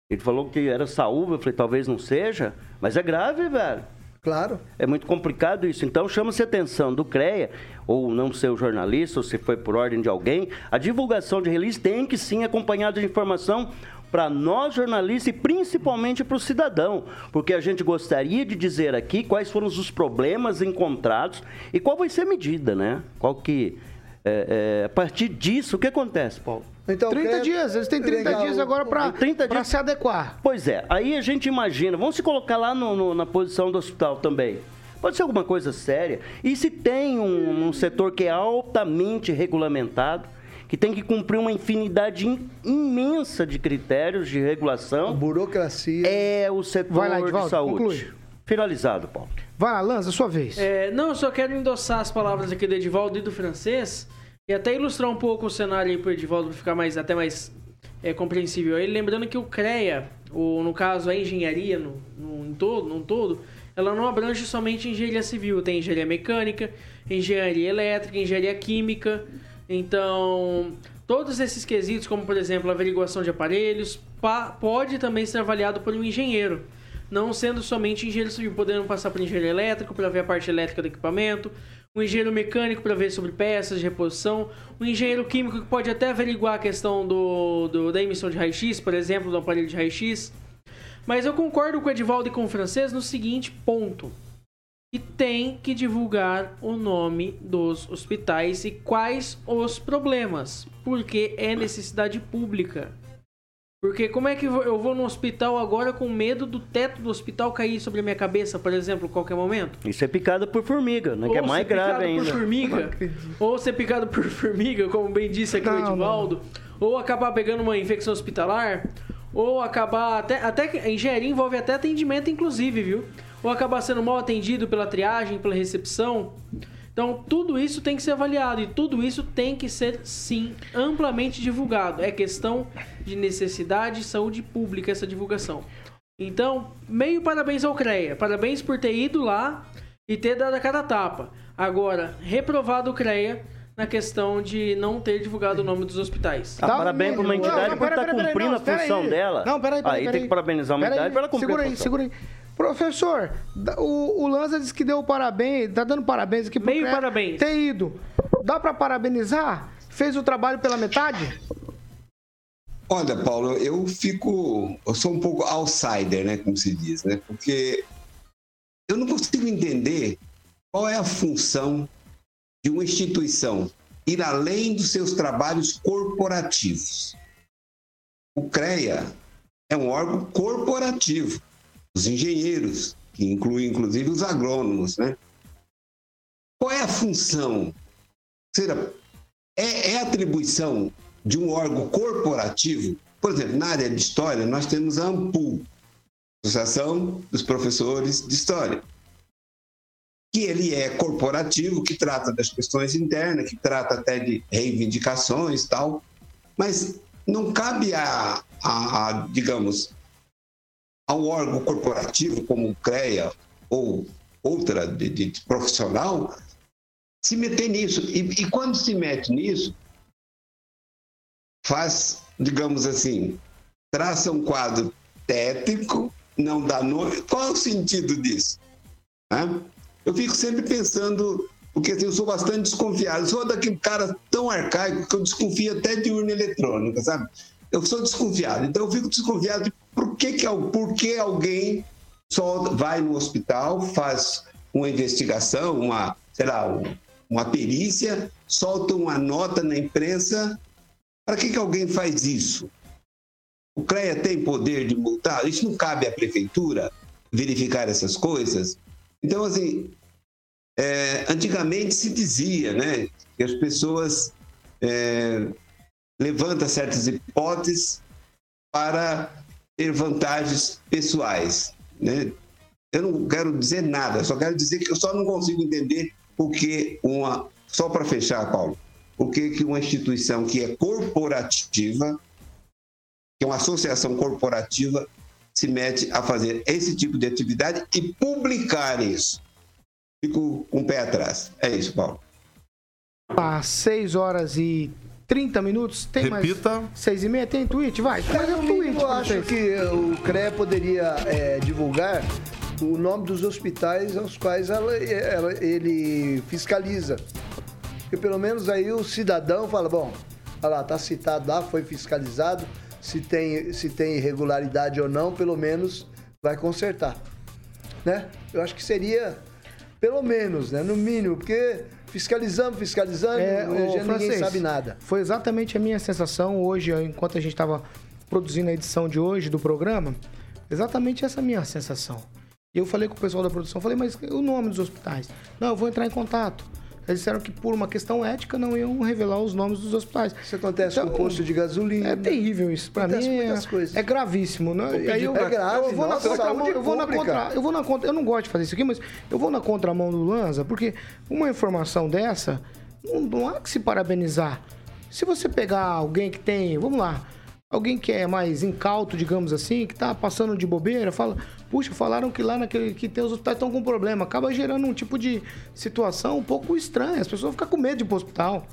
Ele falou que era saúva, eu falei, talvez não seja, mas é grave, velho. Claro. É muito complicado isso. Então, chama-se atenção do CREA, ou não ser o jornalista, ou se foi por ordem de alguém, a divulgação de release tem que sim acompanhada de informação para nós jornalistas e principalmente para o cidadão, porque a gente gostaria de dizer aqui quais foram os problemas encontrados e qual vai ser a medida, né? Qual que é, é, a partir disso, o que acontece, Paulo? Então, 30 CREA dias, eles têm 30 Legal. dias agora para 30 dias. se adequar. Pois é, aí a gente imagina, vamos se colocar lá no- no- na posição do hospital também. Pode ser alguma coisa séria. E se tem um, um setor que é altamente regulamentado, que tem que cumprir uma infinidade im- imensa de critérios de regulação, Burocracia. é o setor Vai lá, de saúde. conclui. Finalizado, Paulo. Vai lá, Lanza, sua vez. É, não, eu só quero endossar as palavras aqui do Edivaldo e do francês e até ilustrar um pouco o cenário aí pro Edivaldo pra ficar mais, até mais é, compreensível. Ele lembrando que o CREA, ou no caso a engenharia no, no, em todo, num todo, ela não abrange somente engenharia civil, tem engenharia mecânica, engenharia elétrica, engenharia química. Então, todos esses quesitos, como por exemplo a averiguação de aparelhos, pa- pode também ser avaliado por um engenheiro. Não sendo somente engenheiro civil, podendo passar por engenheiro elétrico para ver a parte elétrica do equipamento, um engenheiro mecânico para ver sobre peças de reposição, um engenheiro químico que pode até averiguar a questão do, do- da emissão de raio-x, por exemplo, do aparelho de raio-x. Mas eu concordo com o Edivaldo e com o francês no seguinte ponto. E tem que divulgar o nome dos hospitais e quais os problemas. Porque é necessidade pública. Porque como é que eu vou- no hospital agora com medo do teto do hospital cair sobre a minha cabeça, por exemplo, a qualquer momento? Isso é picada por formiga, né? Que é Ou mais ser picado grave ainda. por formiga, ou ser picado por formiga, como bem disse aqui o Não, Edivaldo, ou acabar pegando uma infecção hospitalar, ou acabar até até que- a engenharia envolve até atendimento inclusive, viu? Ou acabar sendo mal atendido pela triagem, pela recepção. Então, tudo isso tem que ser avaliado e tudo isso tem que ser sim amplamente divulgado. É questão de necessidade e saúde pública essa divulgação. Então, meio parabéns ao CREA. Parabéns por ter ido lá e ter dado a cara a tapa. Agora, reprovado o CREA na questão de não ter divulgado o nome dos hospitais. Ah, parabéns pra uma Não, entidade não, por pera, estar pera, pera, cumprindo não, a pera função aí. dela. Não, peraí, peraí. Aí peraí. tem que parabenizar uma entidade para ela cumprir Segura a aí, função. segura aí. Professor, o, o Lanza disse que deu parabéns, tá dando parabéns aqui pro Meio CREA parabéns. Ter ido. Dá pra parabenizar? Fez o trabalho pela metade? Olha, Paulo, eu fico. Eu sou um pouco outsider, né? Como se diz, né? Porque eu não consigo entender qual é a função de uma instituição ir além dos seus trabalhos corporativos. O CREA é um órgão corporativo. Os engenheiros, que inclui inclusive os agrônomos, né? Qual é a função? Seja, é, é atribuição de um órgão corporativo? Por exemplo, na área de história, nós temos a AMPU, Associação dos Professores de História, que ele é corporativo, que trata das questões internas, que trata até de reivindicações tal, mas não cabe a, a, a, digamos, ao órgão corporativo, como o CREA ou outra de, de profissional, se meter nisso. E, e quando se mete nisso, faz, digamos assim, traça um quadro tétrico, não dá nome. Qual é o sentido disso? Né? Eu fico sempre pensando, porque assim, eu sou bastante desconfiado. Eu sou daquele cara tão arcaico que eu desconfio até de urna eletrônica, sabe? Eu sou desconfiado. Então eu fico desconfiado de por que, que, por que alguém só vai no hospital, faz uma investigação, uma, sei lá, uma perícia, solta uma nota na imprensa. Para que, que alguém faz isso? O CREA tem poder de multar? Isso não cabe à prefeitura verificar essas coisas? Então, assim, é, antigamente se dizia né, que as pessoas é, levantam certas hipóteses para ter vantagens pessoais. Né? Eu não quero dizer nada, só quero dizer que eu só não consigo entender porque uma. Só para fechar, Paulo, por que, uma instituição que é corporativa, que é uma associação corporativa, se mete a fazer esse tipo de atividade e publicar isso. Fico com um o pé atrás. É isso, Paulo. Às 6 horas e 30 minutos. Tem Repita. mais 6 e meia? Tem tweet? Vai. Mas é um tweet. eu acho vocês. que o CREA poderia é, divulgar o nome dos hospitais aos quais ela- ela- ele fiscaliza. Porque pelo menos aí o cidadão fala, bom, olha lá, tá citado lá, foi fiscalizado, se tem, se tem irregularidade ou não, pelo menos vai consertar. Né? Eu acho que seria, pelo menos, né? No mínimo, porque fiscalizando, fiscalizando, É, já ninguém francês, sabe nada. Foi exatamente a minha sensação hoje, enquanto a gente estava produzindo a edição de hoje do programa. Exatamente essa minha sensação. E eu falei com o pessoal da produção, falei, mas o nome dos hospitais? Não, eu vou entrar em contato. Eles disseram que por uma questão ética não iam revelar os nomes dos hospitais. Isso acontece Então, com o posto de gasolina. É terrível isso. Pra Acontece mim muitas é, coisas. é gravíssimo. Né? E aí eu, É grave, eu vou na contramão, eu vou na contra, eu vou na contra, eu não gosto de fazer isso aqui, mas eu vou na contramão do Lanza, porque uma informação dessa não, não há que se parabenizar. Se você pegar alguém que tem, vamos lá, alguém que é mais incauto, digamos assim, que tá passando de bobeira, fala, puxa, falaram que lá naquele que tem os hospitais estão com problema, acaba gerando um tipo de situação um pouco estranha, as pessoas ficam com medo de ir pro hospital.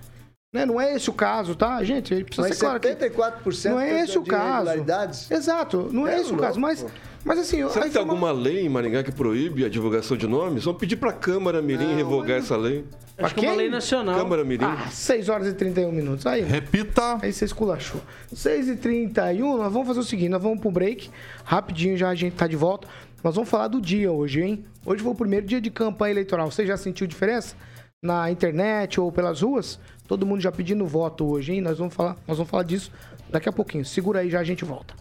Né? Não é esse o caso, tá? Gente, precisa Mas ser claro que 74% não é esse o caso. irregularidades. Exato, não é, É esse o louco, caso, mas pô. mas assim, Será a que tem alguma lei em Maringá que proíbe a divulgação de nomes? Vamos pedir pra Câmara Mirim revogar essa lei. Acho que é uma lei nacional. Câmara Mirim. Ah, 6 horas e 31 minutos. Aí, Repita. aí você esculachou. 6 e 31 nós vamos fazer o seguinte, nós vamos pro break. Rapidinho já a gente tá de volta. Nós vamos falar do dia hoje, hein? Hoje foi o primeiro dia de campanha eleitoral. Você já sentiu diferença? Na internet ou pelas ruas? Todo mundo já pedindo voto hoje, hein? Nós vamos falar, nós vamos falar disso daqui a pouquinho. Segura aí, já a gente volta.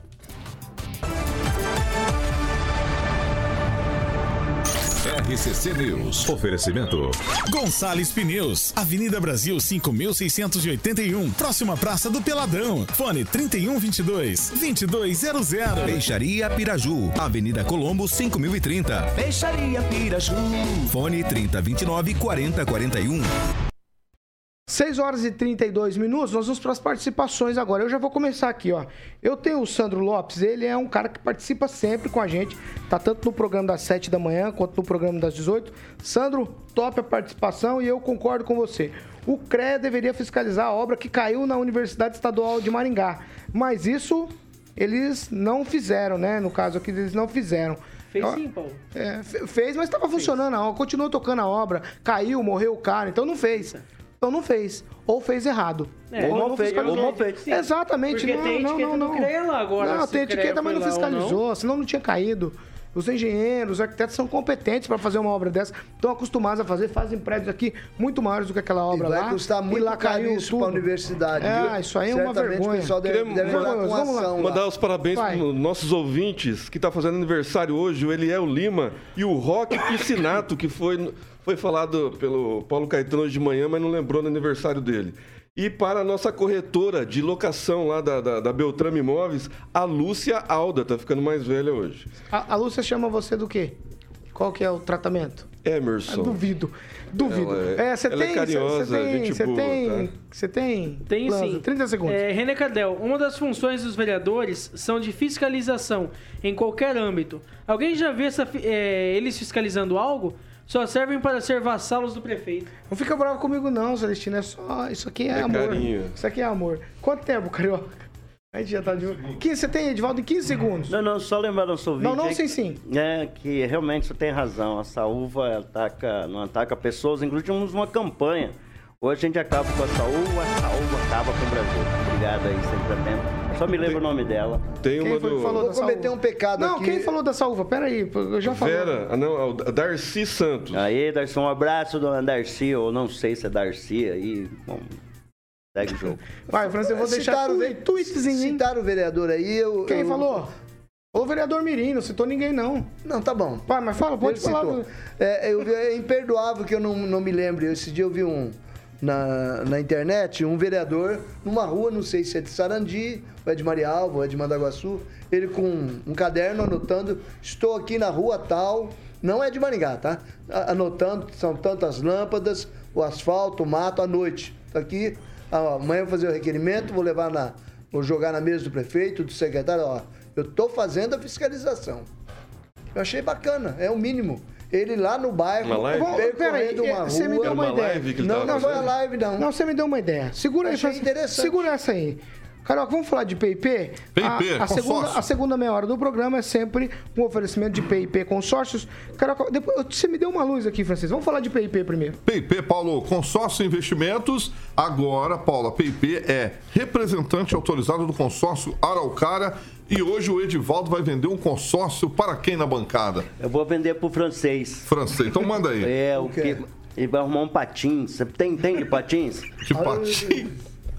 RCC News. Oferecimento. Gonçalves Pneus, Avenida Brasil 5681, próxima Praça do Peladão. Fone 3122 2200. Peixaria Piraju, Avenida Colombo 5030. Peixaria Piraju. Fone 3029 4041. 6 horas e 32 minutos, nós vamos para as participações agora. Eu já vou começar aqui, ó. Eu tenho o Sandro Lopes, ele é um cara que participa sempre com a gente, tá tanto no programa das 7 da manhã quanto no programa das 18. Sandro, top a participação e eu concordo com você. O CREA deveria fiscalizar a obra que caiu na Universidade Estadual de Maringá, mas isso eles não fizeram, né? No caso aqui, eles não fizeram. Fez sim, Paulo. é, fe- fez, mas estava funcionando a obra, continuou tocando a obra, caiu, morreu o cara, então não fez. Então não fez. Ou fez errado. É, ou não fez, fiscalizou. ou não fez. Sim. Exatamente, Porque não, tem não, etiqueta não, do não. Lá agora, Não, tem etiqueta, mas não foi lá ou não. fiscalizou, senão não tinha caído. Os engenheiros, os arquitetos são competentes para fazer uma obra dessa, estão acostumados a fazer, fazem prédios aqui muito maiores do que aquela E obra vai lá. custar muito e lá caro caiu isso para a universidade. É, viu? isso aí é uma vergonha. O pessoal deve, Queremos- deve entrar com vamos ação lá. Mandar os parabéns Vai. para os nossos ouvintes que está fazendo aniversário hoje, o Eliel Lima e o Roque Piscinato, que foi, foi falado pelo Paulo Caetano hoje de manhã, mas não lembrou no aniversário dele. E para a nossa corretora de locação lá da, da, da Beltrame Imóveis, a Lúcia Alda, tá ficando mais velha hoje. A, a Lúcia chama você do quê? Qual que é o tratamento? Emerson. Ah, duvido. Duvido. Ela é- É, você é tem. carinhosa, você tem. gente Você tem. tá? Você tem. Tem sim. 30 segundos. É, René Cadel, uma das funções dos vereadores são de fiscalização em qualquer âmbito. Alguém já viu essa é, eles fiscalizando algo? Só servem para ser vassalos do prefeito. Não fica bravo comigo, não, Celestino. É só. Isso aqui é, É amor. carinho. Isso aqui é amor. Quanto tempo, Carioca? A gente já tá de. 15, você tem, Edvaldo, em 15 segundos. Não, não, só lembrar nosso ouvinte. Não, não, aí sim, sim. É que realmente você tem razão. A saúva ataca, não ataca pessoas, inclusive temos uma campanha. Hoje a gente acaba com a saúva, a saúva acaba com o Brasil. Obrigado aí, sempre atento. Só me lembra o nome dela. Tem Quem uma foi que do. falou Vou da cometer um pecado Não, aqui. quem falou da saúva? Pera aí, eu já falei. Vera, ah, não, a Darcy Santos. Aí, Darcy, um abraço, dona Darcy, ou não sei se é Darcy aí. Bom, segue o jogo. Vai, França, eu vou deixar Citaram ve- tweetzinho, hein? Citaram o vereador aí. Eu, Quem eu- falou? O vereador Mirim, não citou ninguém, não. Não, tá bom. Vai, mas fala, pode Ele falar. É, eu vi- é imperdoável que eu não, não me lembre. Esse dia eu vi um na, na internet, um vereador numa rua, não sei se é de Sarandi, ou é de Marialva, ou é de Mandaguaçu, ele com um caderno anotando, estou aqui na rua tal, não é de Maringá, tá? Anotando, são tantas lâmpadas, o asfalto, o mato, à noite. Tá aqui, ah, amanhã eu vou fazer o requerimento, vou levar na, vou jogar na mesa do prefeito, do secretário, ó, eu tô fazendo a fiscalização. Eu achei bacana, é o mínimo. Ele lá no bairro, Uma live? Peraí, percorrendo uma você me rua. deu uma Uma ideia. live que ele Não, não foi a live, não. Não, você me deu uma ideia. Segura aí, Achei França. interessante. Segura essa aí. Carioca, vamos falar de PIP? PIP, a, a, segunda, consórcio. a segunda meia hora do programa é sempre um oferecimento de PIP consórcios. Carioca, depois, você me deu uma luz aqui, Francisco. Vamos falar de PIP primeiro. PIP, Paulo, consórcio investimentos. Agora, Paulo, a PIP é representante autorizado do consórcio Araucária. E hoje o Edivaldo vai vender um consórcio para quem na bancada? Eu vou vender pro francês. Francês. Então manda aí. É, o quê? que. Ele vai arrumar um patins. Você tem, entende patins? Que patinho.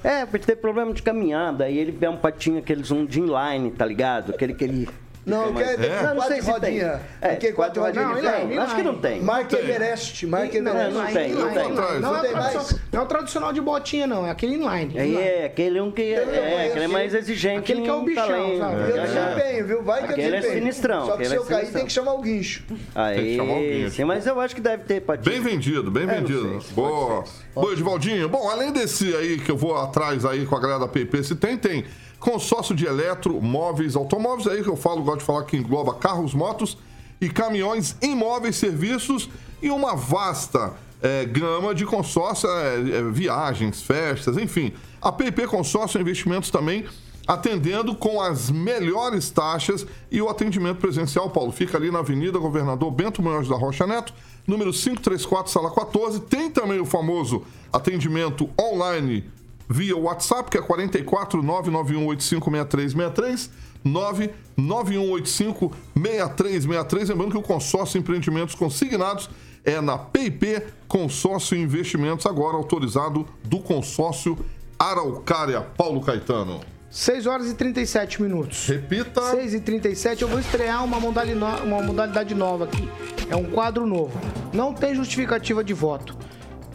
É, porque tem problema de caminhada. Aí ele pega um patinho, aqueles um de inline, tá ligado? Aquele que ele. Não, eu quero É? Não, não sei quatro se tem. rodinhas. É, Porque quatro quatro rodinhas. Não, tem. inline, Acho que não tem. Marca Tem. Everest, marca Não, Everest. não tem, não tem. Não é, o tem tradicional, mais. não é o tradicional de botinha, não. É aquele inline. Aí é aquele um que é, é, aquele é mais exigente. Aquele que é o bichão, sabe? Eu Já, já. desempenho, viu? Vai que eu Aquele é desempenho. sinistrão, Só que se é eu cair, tem que chamar o guincho. Tem que chamar alguém. Aí, sim, mas eu acho que deve ter patins. Bem vendido, bem É, não vendido. Boa. Boa, Edivaldinho. Bom, além desse aí que eu vou atrás aí com a galera da PP, se tem, tem consórcio de eletro, móveis, automóveis, aí que eu falo, gosto de falar que engloba carros, motos e caminhões, imóveis, serviços e uma vasta eh, gama de consórcio, eh, eh, viagens, festas, enfim. A PP Consórcio Investimentos também atendendo com as melhores taxas e o atendimento presencial, Paulo. Fica ali na Avenida Governador Bento Munhoz da Rocha Neto, número 534, sala 14. Tem também o famoso atendimento online via WhatsApp, que é 44 991856363, 991856363. Lembrando que o consórcio Empreendimentos Consignados é na PIP Consórcio Investimentos, agora autorizado do consórcio Araucária. Paulo Caetano. 6 horas e 37 minutos. Repita. 6 e 37 eu vou estrear uma modalidade, uma modalidade nova aqui. É um quadro novo. Não tem justificativa de voto.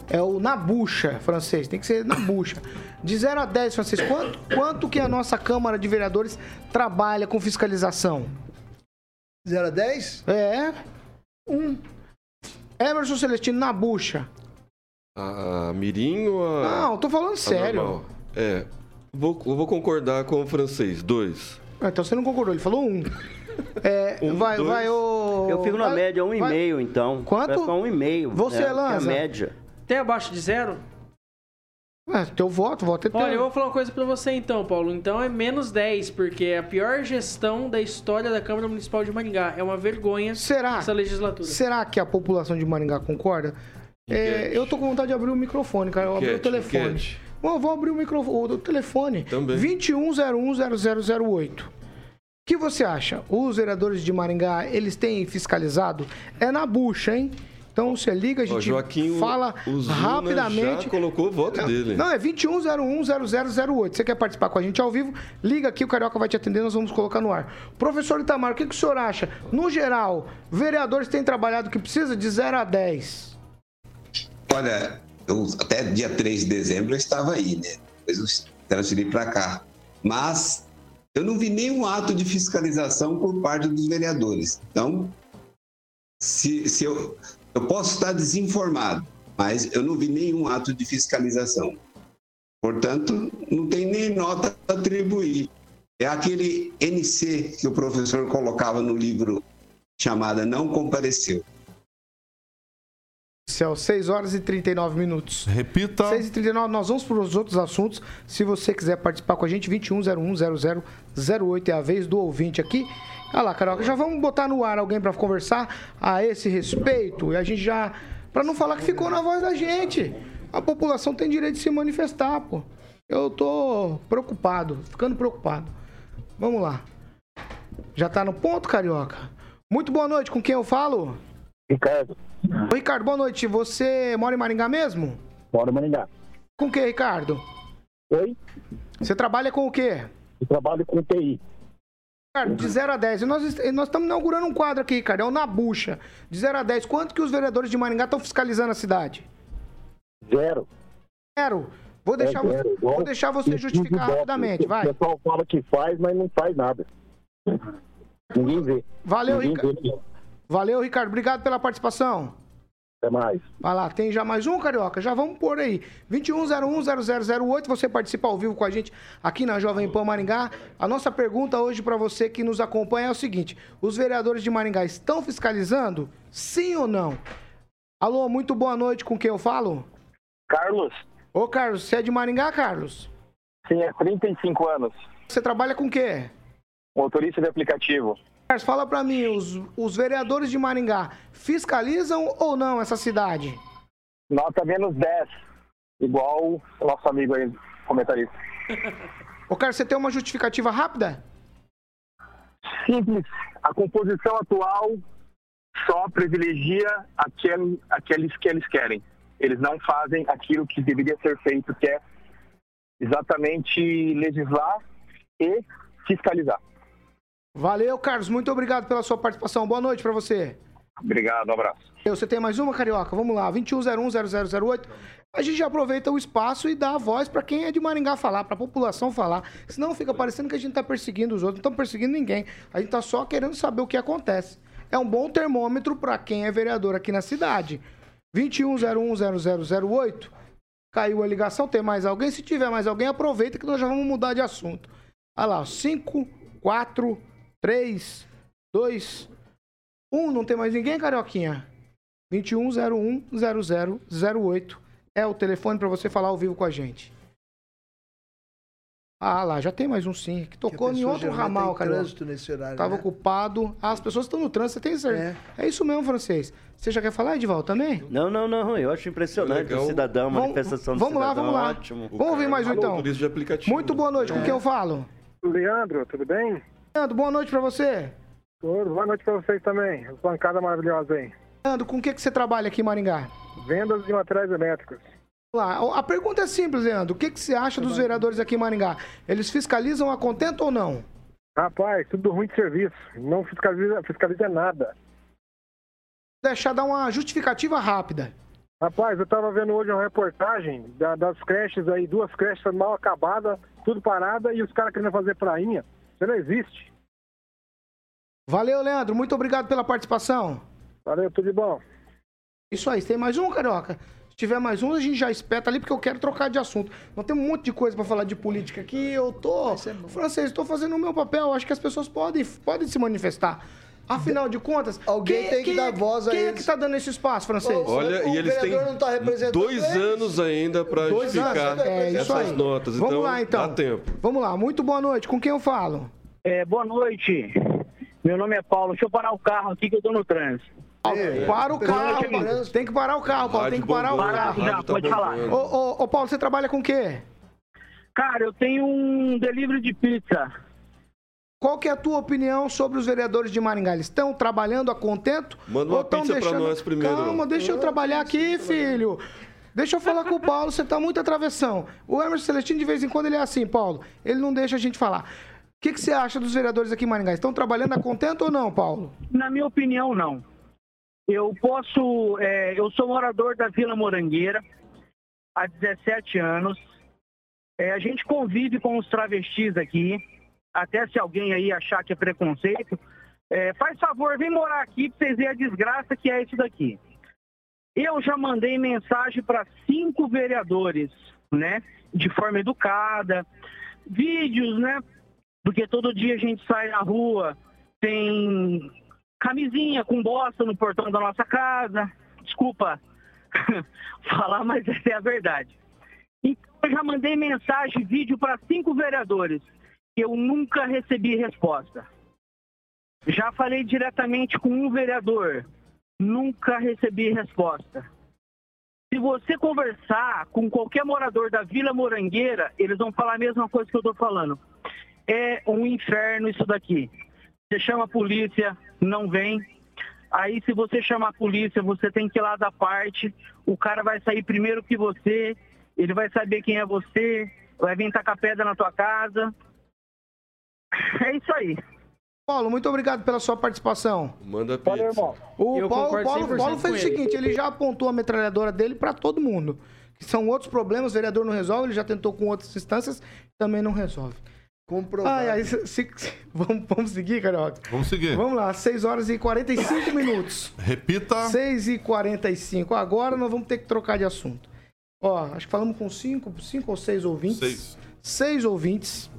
É o na bucha, francês. Tem que ser na bucha. De 0 a 10, francês, quanto, quanto que a nossa Câmara de Vereadores trabalha com fiscalização? 0 a 10? É. Um. Emerson Celestino, na bucha. A Mirim ou a. Não, tô falando sério. normal? É. Vou, eu vou concordar com o francês. Dois. Ah, Então você não concordou, ele falou um. É, Um, vai, dois. vai, o. Eu fico na vai- média, um e vai- meio, então. Quanto? Vai ficar um e meio. Você, né, que é a média. Tem abaixo de zero? É, teu voto, voto é teu. Olha, eu vou falar uma coisa pra você então, Paulo. Então é menos 10, porque é a pior gestão da história da Câmara Municipal de Maringá. É uma vergonha Será? essa legislatura. Será que a população de Maringá concorda? É, eu tô com vontade de abrir o microfone, cara. Eu abri o telefone. enquete. Bom, eu vou abrir o microfone, o telefone. Também. 21010008. O que você acha? Os vereadores de Maringá, eles têm fiscalizado? É na bucha, hein? Então você liga, a Ó, gente Joaquim fala o Zuna rapidamente. já colocou o voto dele. Não, é 21010008. Você quer participar com a gente ao vivo? Liga aqui, o Carioca vai te atender, nós vamos colocar no ar. Professor Itamar, o que, que o senhor acha? No geral, vereadores têm trabalhado que precisa de 0 a 10. Olha, eu, até dia 3 de dezembro eu estava aí, né? Depois eu transferi para cá. Mas eu não vi nenhum ato de fiscalização por parte dos vereadores. Então, se, se eu, eu posso estar desinformado, mas eu não vi nenhum ato de fiscalização. Portanto, não tem nem nota a atribuir. É aquele NC que o professor colocava no livro chamada Não Compareceu. Céu, 6 horas e 39 minutos. Repita. 6 e 39 nós vamos para os outros assuntos. Se você quiser participar com a gente, 21010008 é a vez do ouvinte aqui. Olha lá, Carioca, já vamos botar no ar alguém para conversar a esse respeito. E a gente já. Para não falar que ficou na voz da gente. A população tem direito de se manifestar, pô. Eu tô preocupado, ficando preocupado. Vamos lá. Já tá no ponto, Carioca? Muito boa noite, com quem eu falo? Ricardo, Ô, Ricardo, boa noite. Você mora em Maringá mesmo? moro em Maringá. Com o que, Ricardo? Oi? Você trabalha com o quê? Eu trabalho com TI. Ricardo, de 0 a 10. E nós, nós estamos inaugurando um quadro aqui, Ricardo. É o Na Bucha. De 0 a 10. Quanto que os vereadores de Maringá estão fiscalizando a cidade? Zero. Zero. Vou deixar, É você, zero. Igual vou deixar você justificar rapidamente. Vai. O pessoal fala que faz, mas não faz nada. Ninguém vê. Valeu, Ninguém Ricardo. vê. Valeu, Ricardo. Obrigado pela participação. Até mais. Vai lá, tem já mais um, Carioca? Já vamos pôr aí. 21010008, você participa ao vivo com a gente aqui na Jovem Pan Maringá. A nossa pergunta hoje para você que nos acompanha é o seguinte: os vereadores de Maringá estão fiscalizando? Sim ou não? Alô, muito boa noite, com quem eu falo? Carlos, Ô, Carlos, você é de Maringá, Carlos? sim, é 35 anos. Você trabalha com o quê? Motorista de aplicativo. Fala pra mim, os, os vereadores de Maringá fiscalizam ou não essa cidade? Nota menos 10. Igual o nosso amigo aí, comentarista. Ô, Carlos, você tem uma justificativa rápida? Simples. A composição atual só privilegia aquele, aqueles que eles querem. Eles não fazem aquilo que deveria ser feito, que é exatamente legislar e fiscalizar. Valeu, Carlos. Muito obrigado pela sua participação. Boa noite pra você. Obrigado, um abraço. Você tem mais uma, Carioca? Vamos lá, 21010008. A gente já aproveita o espaço e dá a voz pra quem é de Maringá falar, pra população falar. Senão fica parecendo que a gente tá perseguindo os outros. Não estamos perseguindo ninguém. A gente tá só querendo saber o que acontece. É um bom termômetro pra quem é vereador aqui na cidade. 21010008. Caiu a ligação, tem mais alguém? Se tiver mais alguém, aproveita que nós já vamos mudar de assunto. Olha lá, 5, 4, 3, 2, 1. Não tem mais ninguém, Carioquinha? 21010008 é o telefone para você falar ao vivo com a gente. Ah lá, já tem mais um sim. Que tocou em outro ramal, cara. trânsito nesse horário. Tava né? ocupado. Ah, as pessoas estão no trânsito, você tem certeza? É. isso mesmo, francês. Você já quer falar, Edivaldo, também? Não, não, não. Eu acho impressionante Legal. o cidadão, a Vamos- manifestação do vamos lá, cidadão. vamos lá. Ótimo. Vamos ouvir mais um então. motorista de aplicativo. Muito boa noite, com quem eu falo? Leandro, tudo bem? Leandro, boa noite pra você. Tudo. Boa noite para vocês também. Bancada maravilhosa aí. Leandro, com o que, que você trabalha aqui em Maringá? Vendas de materiais elétricos. Lá, a pergunta é simples, Leandro. O que, que você acha dos vereadores aqui em Maringá? Eles fiscalizam a contento ou não? Rapaz, tudo ruim de serviço. Não fiscaliza, fiscaliza nada. Deixar dar uma justificativa rápida. Rapaz, eu tava vendo hoje uma reportagem da- das creches aí, duas creches mal acabadas, tudo parada, e os caras querendo fazer prainha. Isso não existe. Valeu, Leandro. Muito obrigado pela participação. Valeu, tudo de bom. Isso aí. Tem mais um, Carioca? Se tiver mais um, a gente já espeta ali, porque eu quero trocar de assunto. Nós temos um monte de coisa pra falar de política aqui. Eu tô... Francês, estou fazendo o meu papel. Acho que as pessoas podem, podem se manifestar. Afinal de contas... Alguém tem que quem dar é- voz a Quem é eles. que tá dando esse espaço, Francês? Olha, O e eles têm vereador não tá representando dois eles. anos ainda para justificar anos. É, isso essas aí. notas. Vamos então, lá, então. dá tempo. Vamos lá. Muito boa noite. Com quem eu falo? É, boa noite. Meu nome é Paulo. Deixa eu parar o carro aqui que eu tô no trânsito. Paulo, para o carro. Deus. Tem que parar o carro, Paulo. Tem que parar o carro. Já, tá pode falar. Ô, ô, ô, Paulo, você trabalha com o quê? Cara, eu tenho um delivery de pizza. Qual que é a tua opinião sobre os vereadores de Maringá? Eles estão trabalhando a contento? Manda uma pizza pra nós primeiro. Calma, deixa eu trabalhar aqui, filho. Deixa eu falar com o Paulo, você tá muito atravessão. O Emerson Celestino, de vez em quando, ele é assim, Paulo. Ele não deixa a gente falar. O que, que você acha dos vereadores aqui em Maringá? Estão trabalhando a contento ou não, Paulo? Na minha opinião, não. Eu posso. é, eu sou morador da Vila Morangueira há 17 anos. É, a gente convive com os travestis aqui. Até se alguém aí achar que é preconceito, é, faz favor, vem morar aqui pra vocês verem a desgraça que é isso daqui. Eu já mandei mensagem para cinco vereadores, né? De forma educada, vídeos, né? Porque todo dia a gente sai na rua, tem camisinha com bosta no portão da nossa casa. Desculpa falar, mas essa é a verdade. Então, eu já mandei mensagem, vídeo para cinco vereadores. Eu nunca recebi resposta. Já falei diretamente com um vereador. Nunca recebi resposta. Se você conversar com qualquer morador da Vila Morangueira, eles vão falar a mesma coisa que eu estou falando. É um inferno isso daqui. Você chama a polícia, não vem. Aí, se você chamar a polícia, você tem que ir lá da parte. O cara vai sair primeiro que você. Ele vai saber quem é você. Vai vir tacar pedra na tua casa. É isso aí. Paulo, muito obrigado pela sua participação. Manda Valeu, pizza. irmão. O Eu Paulo, Paulo, 100% Paulo fez o ele. seguinte, ele já apontou a metralhadora dele para todo mundo. Que são outros problemas, o vereador não resolve, ele já tentou com outras instâncias, também não resolve. Comprovado. Ai, ai, se- se- vamos, vamos seguir, Carioca? Vamos seguir. Vamos lá, 6 horas e 45 minutos. Repita. 6 e 45. Agora nós vamos ter que trocar de assunto. Ó, acho que falamos com cinco, cinco ou seis ouvintes. Seis. Seis ouvintes.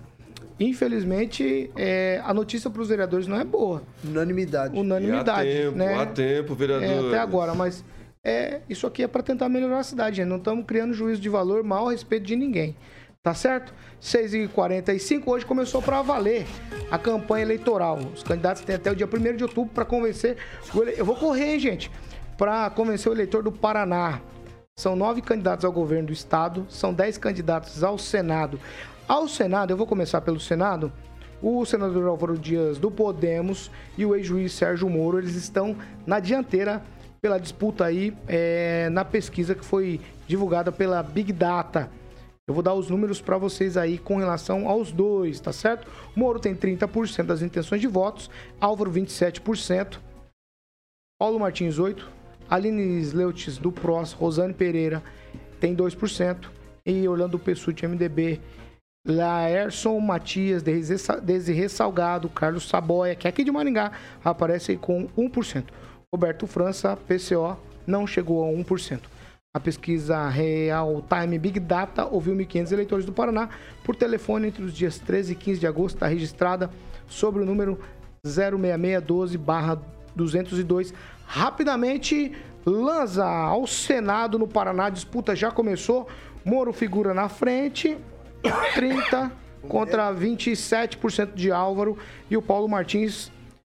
Infelizmente, é, a notícia para os vereadores não é boa. Unanimidade. Unanimidade. E há tempo, né? há tempo, vereador. É, até agora, mas é, isso aqui é para tentar melhorar a cidade, gente. Não estamos criando juízo de valor mal a respeito de ninguém. Tá certo? 6h45, hoje começou para valer a campanha eleitoral. Os candidatos têm até o dia 1 de outubro para convencer. o ele- Eu vou correr, hein, gente? Para convencer o eleitor do Paraná. São nove candidatos ao governo do estado, são dez candidatos ao Senado. Ao Senado, eu vou começar pelo Senado. O senador Álvaro Dias do Podemos e o ex-juiz Sérgio Moro, eles estão na dianteira pela disputa aí é, na pesquisa que foi divulgada pela Big Data. Eu vou dar os números para vocês aí com relação aos dois, tá certo? Moro tem 30% das intenções de votos, Álvaro 27%, Paulo Martins 8%, Aline Sleutis do PROS, Rosane Pereira tem 2% e Orlando Pessuti MDB, Laerson Matias, Desirê Salgado, Carlos Saboia, que é aqui de Maringá, aparece com 1%. Roberto França, PCO, não chegou a 1%. A pesquisa Real Time Big Data ouviu 1.500 eleitores do Paraná por telefone entre os dias 13 e 15 de agosto. Está registrada sobre o número 06612-202. Rapidamente, Lanza ao Senado no Paraná. A disputa já começou. Moro figura na frente. 30 contra 27% de Álvaro. E o Paulo Martins,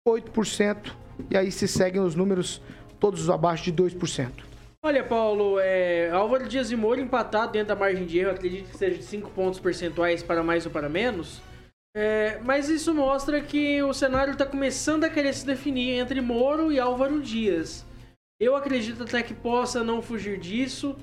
8%. E aí se seguem os números todos abaixo de 2%. Olha, Paulo, é, Álvaro Dias e Moura empatado dentro da margem de erro, acredito que seja de 5 pontos percentuais para mais ou para menos. É, mas isso mostra que o cenário está começando a querer se definir entre Moro e Álvaro Dias. Eu acredito até que possa não fugir disso.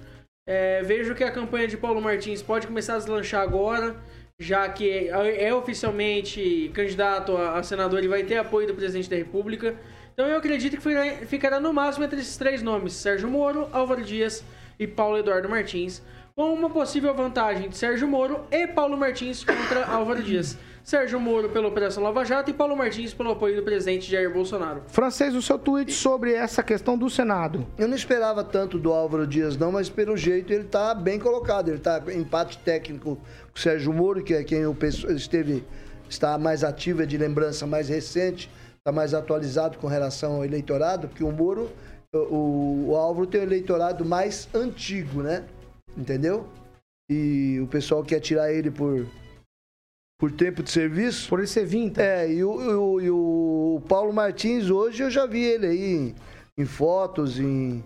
É, vejo que a campanha de Paulo Martins pode começar a deslanchar agora, já que é, é oficialmente candidato a, senador e vai ter apoio do presidente da República. Então eu acredito que ficará no máximo entre esses três nomes: Sérgio Moro, Álvaro Dias e Paulo Eduardo Martins, com uma possível vantagem de Sérgio Moro e Paulo Martins contra Álvaro Dias. Sérgio Moro pela Operação Lava Jato e Paulo Martins pelo apoio do presidente Jair Bolsonaro. Francês, o seu tweet sobre essa questão do Senado. Eu não esperava tanto do Álvaro Dias, não, mas pelo jeito ele está bem colocado. Ele está em empate técnico com o Sérgio Moro, que é quem o esteve, está mais ativo, é de lembrança mais recente está mais atualizado com relação ao eleitorado, porque o Moro, o, o Álvaro tem o eleitorado mais antigo, né? Entendeu? E o pessoal quer tirar ele por, por tempo de serviço. Por ele ser vinta. É, e o, o, e o Paulo Martins, hoje eu já vi ele aí em, em fotos, em,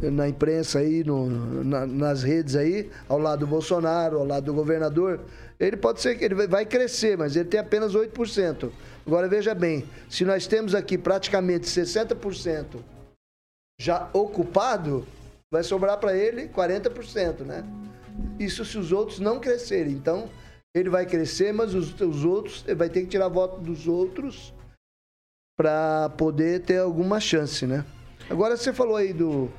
na imprensa aí, no, na, nas redes aí, ao lado do Bolsonaro, ao lado do governador. Ele pode ser que ele vai crescer, mas ele tem apenas 8%. Agora veja bem, se nós temos aqui praticamente 60% já ocupado, vai sobrar para ele 40%, né? Isso se os outros não crescerem. Então, ele vai crescer, mas os, os outros, ele vai ter que tirar voto dos outros para poder ter alguma chance, né? Agora você falou aí do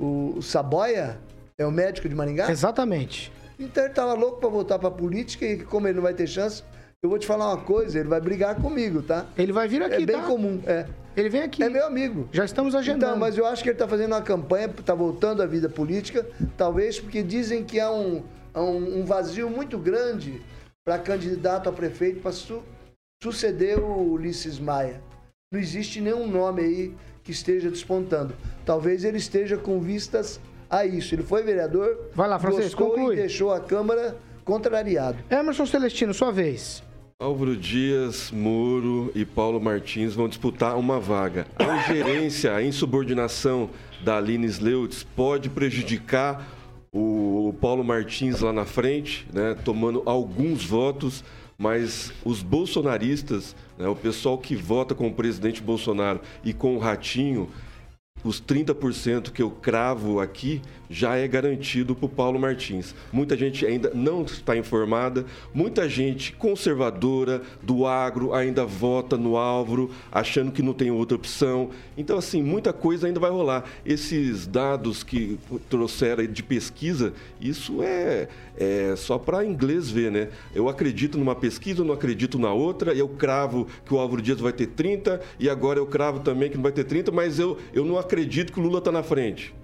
o, o Saboia, é o médico de Maringá? Exatamente. Então ele tava louco para voltar para política e como ele não vai ter chance, eu vou te falar uma coisa, ele vai brigar comigo, tá? Ele vai vir aqui, É bem tá? comum, é. Ele vem aqui. É meu amigo. Já estamos agendando. Então, mas eu acho que ele está fazendo uma campanha, está voltando à vida política, talvez porque dizem que há um, há um, um vazio muito grande para candidato a prefeito para su suceder o Ulisses Maia. Não existe nenhum nome aí que esteja despontando. Talvez ele esteja com vistas a isso. Ele foi vereador, Vai lá, Francisco, gostou conclui. e deixou a Câmara contrariado. Emerson Celestino, sua vez. Álvaro Dias, Moro e Paulo Martins vão disputar uma vaga. A ingerência, a insubordinação da Aline Sleutz pode prejudicar o Paulo Martins lá na frente, né, tomando alguns votos, mas os bolsonaristas, né, o pessoal que vota com o presidente Bolsonaro e com o Ratinho, os 30% que eu cravo aqui já é garantido para o Paulo Martins. Muita gente ainda não está informada, muita gente conservadora do agro ainda vota no Álvaro, achando que não tem outra opção. Então, assim, muita coisa ainda vai rolar. Esses dados que trouxeram de pesquisa, isso é, é só para inglês ver, né? Eu acredito numa pesquisa, eu não acredito na outra, eu cravo que o Álvaro Dias vai ter 30 e agora eu cravo também que não vai ter 30, mas eu, eu não acredito que o Lula está na frente.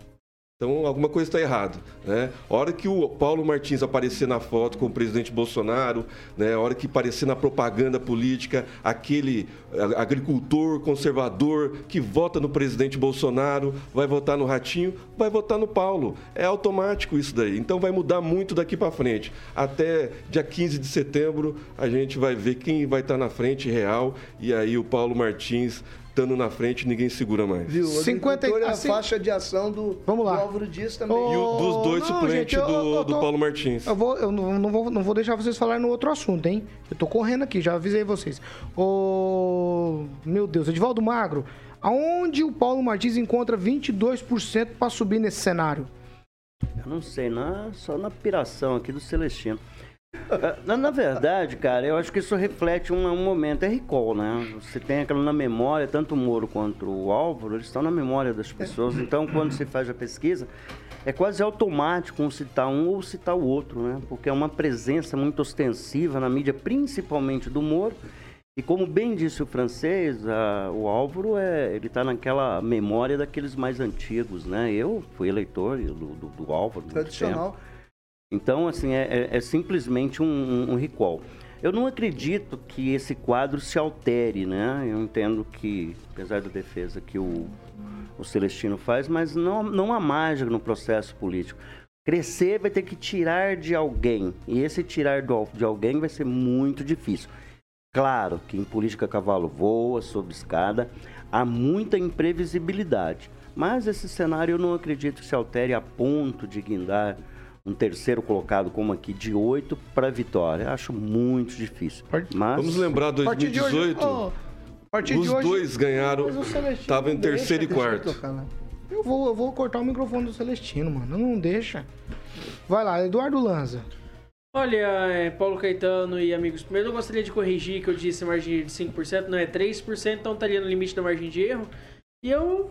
Então, alguma coisa está errada. Né? A hora que o Paulo Martins aparecer na foto com o presidente Bolsonaro, né? a hora que aparecer na propaganda política, aquele agricultor conservador que vota no presidente Bolsonaro, vai votar no Ratinho, vai votar no Paulo. É automático isso daí. Então, vai mudar muito daqui para frente. Até dia 15 de setembro, a gente vai ver quem vai estar na frente real. E aí, o Paulo Martins estando na frente, ninguém segura mais. Viu? 50 50 é a assim- faixa de ação do, Vamos lá. do Álvaro Dias também. E o dos dois suplentes do, eu tô- do Paulo Martins. Eu, vou, eu não, não vou, não vou deixar vocês falarem no outro assunto, hein? Eu tô correndo aqui, já avisei vocês. Ô, meu Deus, Edivaldo Magro, aonde o Paulo Martins encontra 22% para subir nesse cenário? Eu não sei, na, só na piração aqui do Celestino. Ah, Na, na verdade, cara, eu acho que isso reflete um, um momento, é recall, né? Você tem aquilo na memória, tanto o Moro quanto o Álvaro, eles estão na memória das pessoas. Então, quando você faz a pesquisa, é quase automático um citar um ou citar o outro, né? Porque é uma presença muito ostensiva na mídia, principalmente do Moro. E como bem disse o francês, a- o Álvaro é, ele está naquela memória daqueles mais antigos, né? Eu fui eleitor do, do, do Álvaro. Tradicional. tempo. Então, assim, é, é- é simplesmente um, um- um recall. Eu não acredito que esse quadro se altere, né? Eu entendo que, apesar da defesa que o, o Celestino faz, mas não, não há mágica no processo político. Crescer vai ter que tirar de alguém. E esse tirar do- de alguém vai ser muito difícil. Claro que em política cavalo voa, sob escada, há muita imprevisibilidade. Mas esse cenário eu não acredito que se altere a ponto de guindar um terceiro colocado como aqui de 8 para vitória. Acho muito difícil. Mas Vamos lembrar, A partir de hoje, 2018, ó, a partir os de hoje, dois ganharam, Mas o Celestino estavam em não deixa, terceiro e deixa eu quarto. tocar lá. Eu vou, eu vou cortar o microfone do Celestino, mano. Não deixa. Vai lá, Eduardo Lanza. Olha, é, Paulo Caetano e amigos, primeiro eu gostaria de corrigir que eu disse margem de 5%, não é 3%, então estaria no limite da margem de erro. E eu,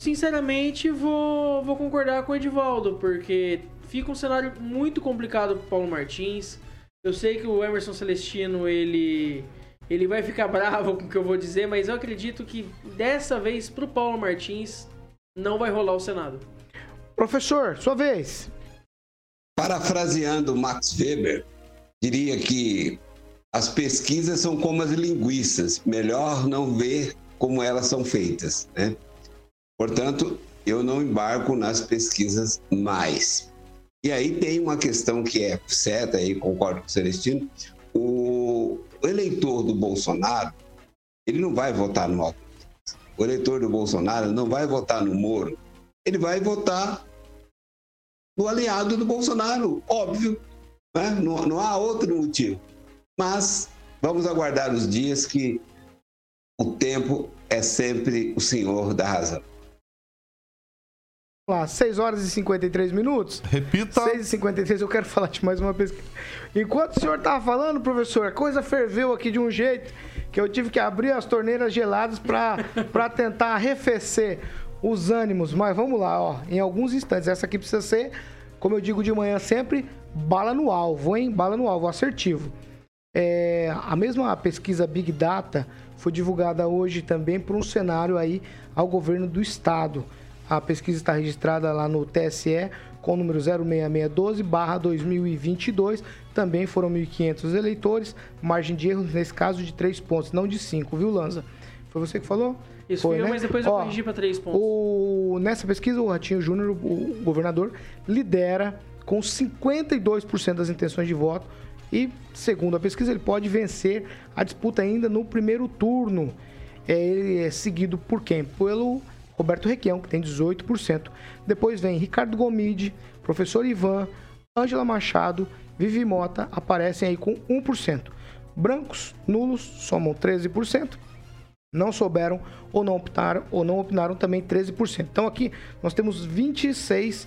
sinceramente, vou, vou concordar com o Edivaldo, porque fica um cenário muito complicado pro Paulo Martins. Eu sei que o Emerson Celestino, ele, ele vai ficar bravo com o que eu vou dizer, mas eu acredito que dessa vez pro Paulo Martins não vai rolar o Senado. Professor, sua vez. Parafraseando Max Weber, diria que as pesquisas são como as linguiças, melhor não ver como elas são feitas, né? Portanto, eu não embarco nas pesquisas mais. E aí tem uma questão que é certa, aí concordo com o Celestino, o eleitor do Bolsonaro, ele não vai votar no Alckmin. O eleitor do Bolsonaro não vai votar no Moro, ele vai votar no aliado do Bolsonaro, óbvio. né? Não, não há outro motivo. Mas vamos aguardar os dias que o tempo é sempre o senhor da razão. Vamos lá, 6 horas e 53 minutos. Repita. 6 e 53 eu quero falar de mais uma pesquisa. Enquanto o senhor tava falando, professor, a coisa ferveu aqui de um jeito que eu tive que abrir as torneiras geladas para tentar arrefecer os ânimos. Mas vamos lá, ó. Em alguns instantes. Essa aqui precisa ser, como eu digo de manhã sempre, bala no alvo, hein? Bala no alvo, assertivo. É, a mesma pesquisa Big Data foi divulgada hoje também por um cenário aí ao governo do estado. A pesquisa está registrada lá no TSE com o número 06612/2022. Também foram 1.500 eleitores, margem de erro nesse caso de 3 pontos, não de 5, viu, Lanza? Foi você que falou? Isso Foi, eu, né? mas depois eu Ó, corrigi para 3 pontos. o- nessa pesquisa, o Ratinho Júnior, o governador, lidera com 52% das intenções de voto e, segundo a pesquisa, ele pode vencer a disputa ainda no primeiro turno. É, ele é seguido por quem? Pelo Roberto Requião, que tem 18%. Depois vem Ricardo Gomide, professor Ivan, Ângela Machado, Vivi Mota, aparecem aí com 1%. Brancos, nulos, somam 13% não souberam ou não optaram ou não opinaram também 13%. Então aqui nós temos 26%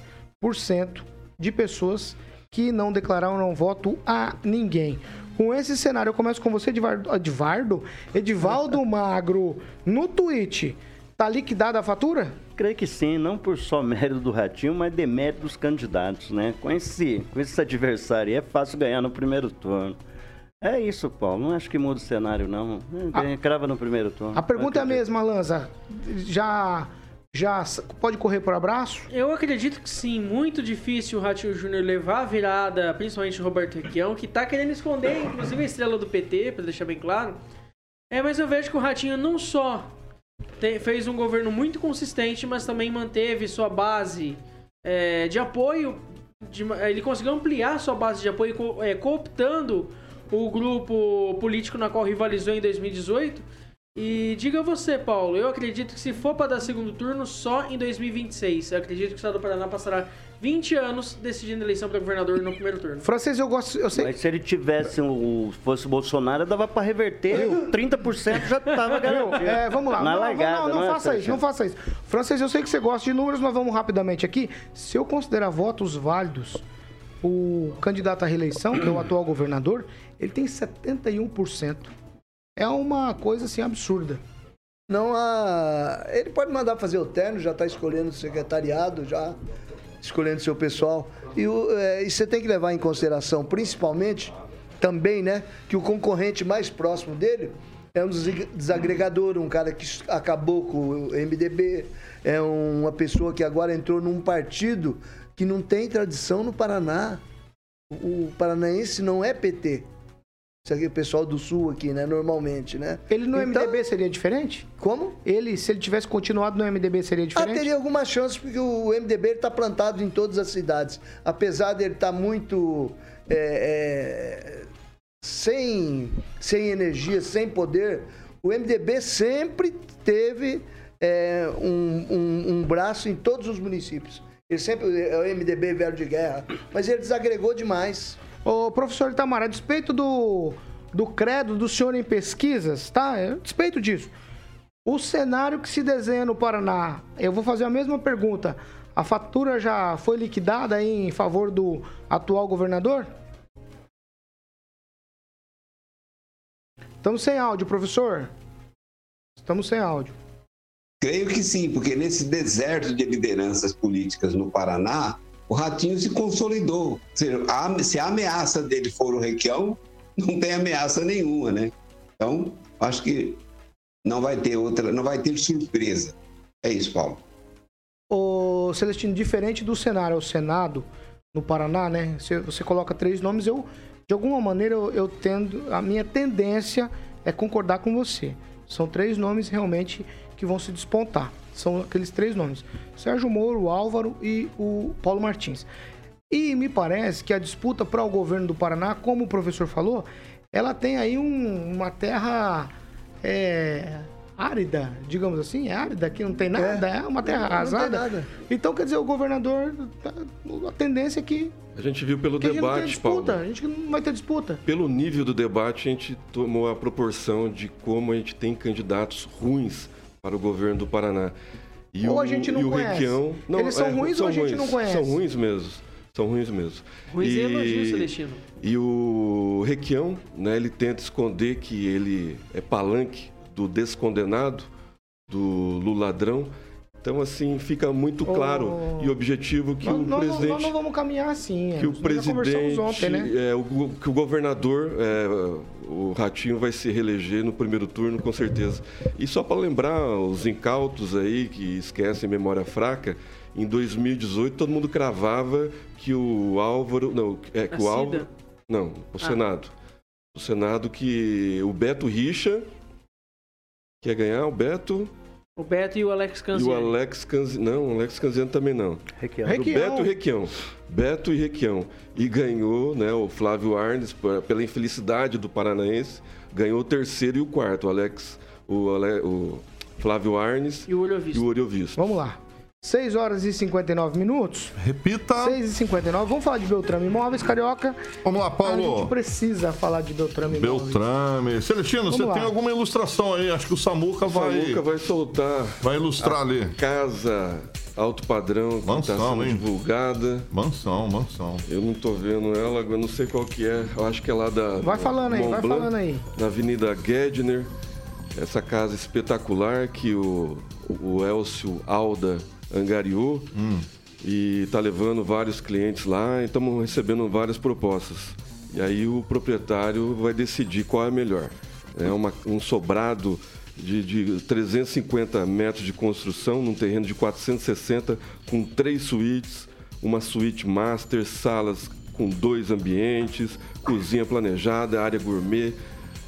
de pessoas que não declararam não voto a ninguém. Com esse cenário, eu começo com você, Edivardo, Edivardo, Edivaldo Magro, no tweet. Tá liquidada a fatura? Creio que sim, não por só mérito do Ratinho, mas demérito dos candidatos, né? Com esse, com esse adversário aí é fácil ganhar no primeiro turno. É isso, Paulo. Não acho que muda o cenário, não. É, Crava no primeiro turno. A pergunta é a mesma, Lanza. Já, já pode correr por abraço? Eu acredito que sim, muito difícil o Ratinho Júnior levar a virada, principalmente o Roberto Requião, que tá querendo esconder, inclusive, a estrela do PT, pra deixar bem claro. É, mas eu vejo que o Ratinho não só te- fez um governo muito consistente, mas também manteve sua base é, de apoio. de ele conseguiu ampliar sua base de apoio, co- é, cooptando o grupo político na qual rivalizou em 2018. E diga você, Paulo, eu acredito que se for para dar segundo turno, só em 2026. Eu acredito que o estado do Paraná passará 20 anos decidindo eleição para governador no primeiro turno. Francês, eu gosto. Eu sei. Mas se ele tivesse o fosse o Bolsonaro, dava para reverter. 30% já estava garantido. É, vamos lá. Na não, largada, não, não, não é, faça isso, não faça isso. Francês, eu sei que você gosta de números, nós vamos rapidamente aqui. Se eu considerar votos válidos, o candidato à reeleição, que é o atual governador, ele tem 71%. É uma coisa assim absurda. Não há. Ele pode mandar fazer o terno, já está escolhendo o secretariado, já escolhendo seu pessoal. E, o- é, e você tem que levar em consideração, principalmente, também, né, que o concorrente mais próximo dele é um des- desagregador, um cara que acabou com o MDB, é uma pessoa que agora entrou num partido que não tem tradição no Paraná. O paranaense não é PT. Isso aqui é o pessoal do Sul aqui, né? Normalmente, né? Ele no Então- MDB seria diferente? Como? Ele, se ele tivesse continuado no MDB, seria Ah, diferente? teria alguma chance, porque o MDB está plantado em todas as cidades. Apesar dele estar muito é, é, sem, sem energia, sem poder, o MDB sempre teve é, um, um- um braço em todos os municípios. Ele sempre é o MDB velho de guerra, mas ele desagregou demais. Ô, professor Itamar, a despeito do, do credo do senhor em pesquisas, tá? A despeito disso. O cenário que se desenha no Paraná, eu vou fazer a mesma pergunta. A fatura já foi liquidada em favor do atual governador? Estamos sem áudio, professor. Estamos sem áudio. Creio que sim, porque nesse deserto de lideranças políticas no Paraná, o Ratinho se consolidou. Se a ameaça dele for o Requião, não tem ameaça nenhuma, né? Então, acho que não vai ter outra, não vai ter surpresa. É isso, Paulo. Ô, Celestino, diferente do cenário, o Senado no Paraná, né? Você, você coloca três nomes, eu, de alguma maneira, eu, eu tendo. A minha tendência é concordar com você. São três nomes realmente que vão se despontar. São aqueles três nomes: Sérgio Moro, o Álvaro e o Paulo Martins. E me parece que a disputa para o governo do Paraná, como o professor falou, ela tem aí um- uma terra é, árida, digamos assim, é árida, que não tem nada, é, uma terra arrasada. Então, quer dizer, o governador, tá- a tendência é que, A gente viu pelo que a gente não tem debate, Paulo. disputa, a gente não vai ter disputa. Pelo nível do debate, a gente tomou a proporção de como a gente tem candidatos ruins para o governo do Paraná. E Ou o, a gente não e o conhece. Requião, Eles são ruins ou a gente não conhece? São ruins mesmo. São ruins mesmo. Ruins e elogio, Celestino. E o Requião, né, ele tenta esconder que ele é palanque do descondenado, do Lula ladrão. Então, assim, fica muito claro Oh. e objetivo que nós, o presidente nós não vamos caminhar assim. é. que o já conversamos presidente, ontem, né? é, o, que o governador, é, o Ratinho vai se reeleger no primeiro turno, com certeza. E só para lembrar os incautos aí que esquecem memória fraca, em 2018 todo mundo cravava que o Álvaro, não, é que A o Cida? Álvaro, não, o Ah. Senado, o Senado que o Beto Richa quer ganhar, o Beto O Beto e o Alex e o. Alex Canziani. Não, o Alex Canziani também não. Requião. Requião. Beto e Requião. Beto e Requião. E ganhou, né, o Flávio Arnes, pela infelicidade do paranaense, ganhou o terceiro e o quarto. O Alex, o, Ale- o Flávio Arnes E o Olho e Visto. o Oriovisto. Vamos lá. 6 horas e 59 minutos. Repita. 6 e 59 Vamos falar de Beltrame Imóveis, Carioca. Vamos lá, A gente Paulo. precisa falar de Beltrame Imóveis. Beltrame. Celestino, você lá. tem alguma ilustração aí? Acho que o Samuca O vai, Samuca vai soltar vai ilustrar ali. casa alto padrão que Mansão, sendo hein? divulgada. Mansão, mansão. Eu não tô vendo ela, eu não sei qual que é. Eu acho que é lá da. Vai falando aí, Mont vai Blanc, falando aí. Na Avenida Gedner. Essa casa espetacular que o, o Elcio Alda angariou. Hum. E tá levando vários clientes lá e estamos recebendo várias propostas. E aí o proprietário vai decidir qual é a melhor. É uma- um sobrado de, de 350 metros de construção num terreno de 460 com três suítes, uma suíte master, salas com dois ambientes, cozinha planejada, área gourmet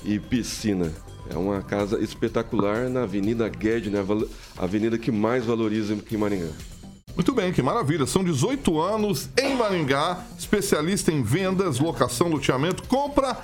e piscina. É uma casa espetacular na Avenida Guedes, val- a avenida que mais valoriza aqui em Maringá. Muito bem, que maravilha. São 18 anos em Maringá, especialista em vendas, locação, loteamento, compra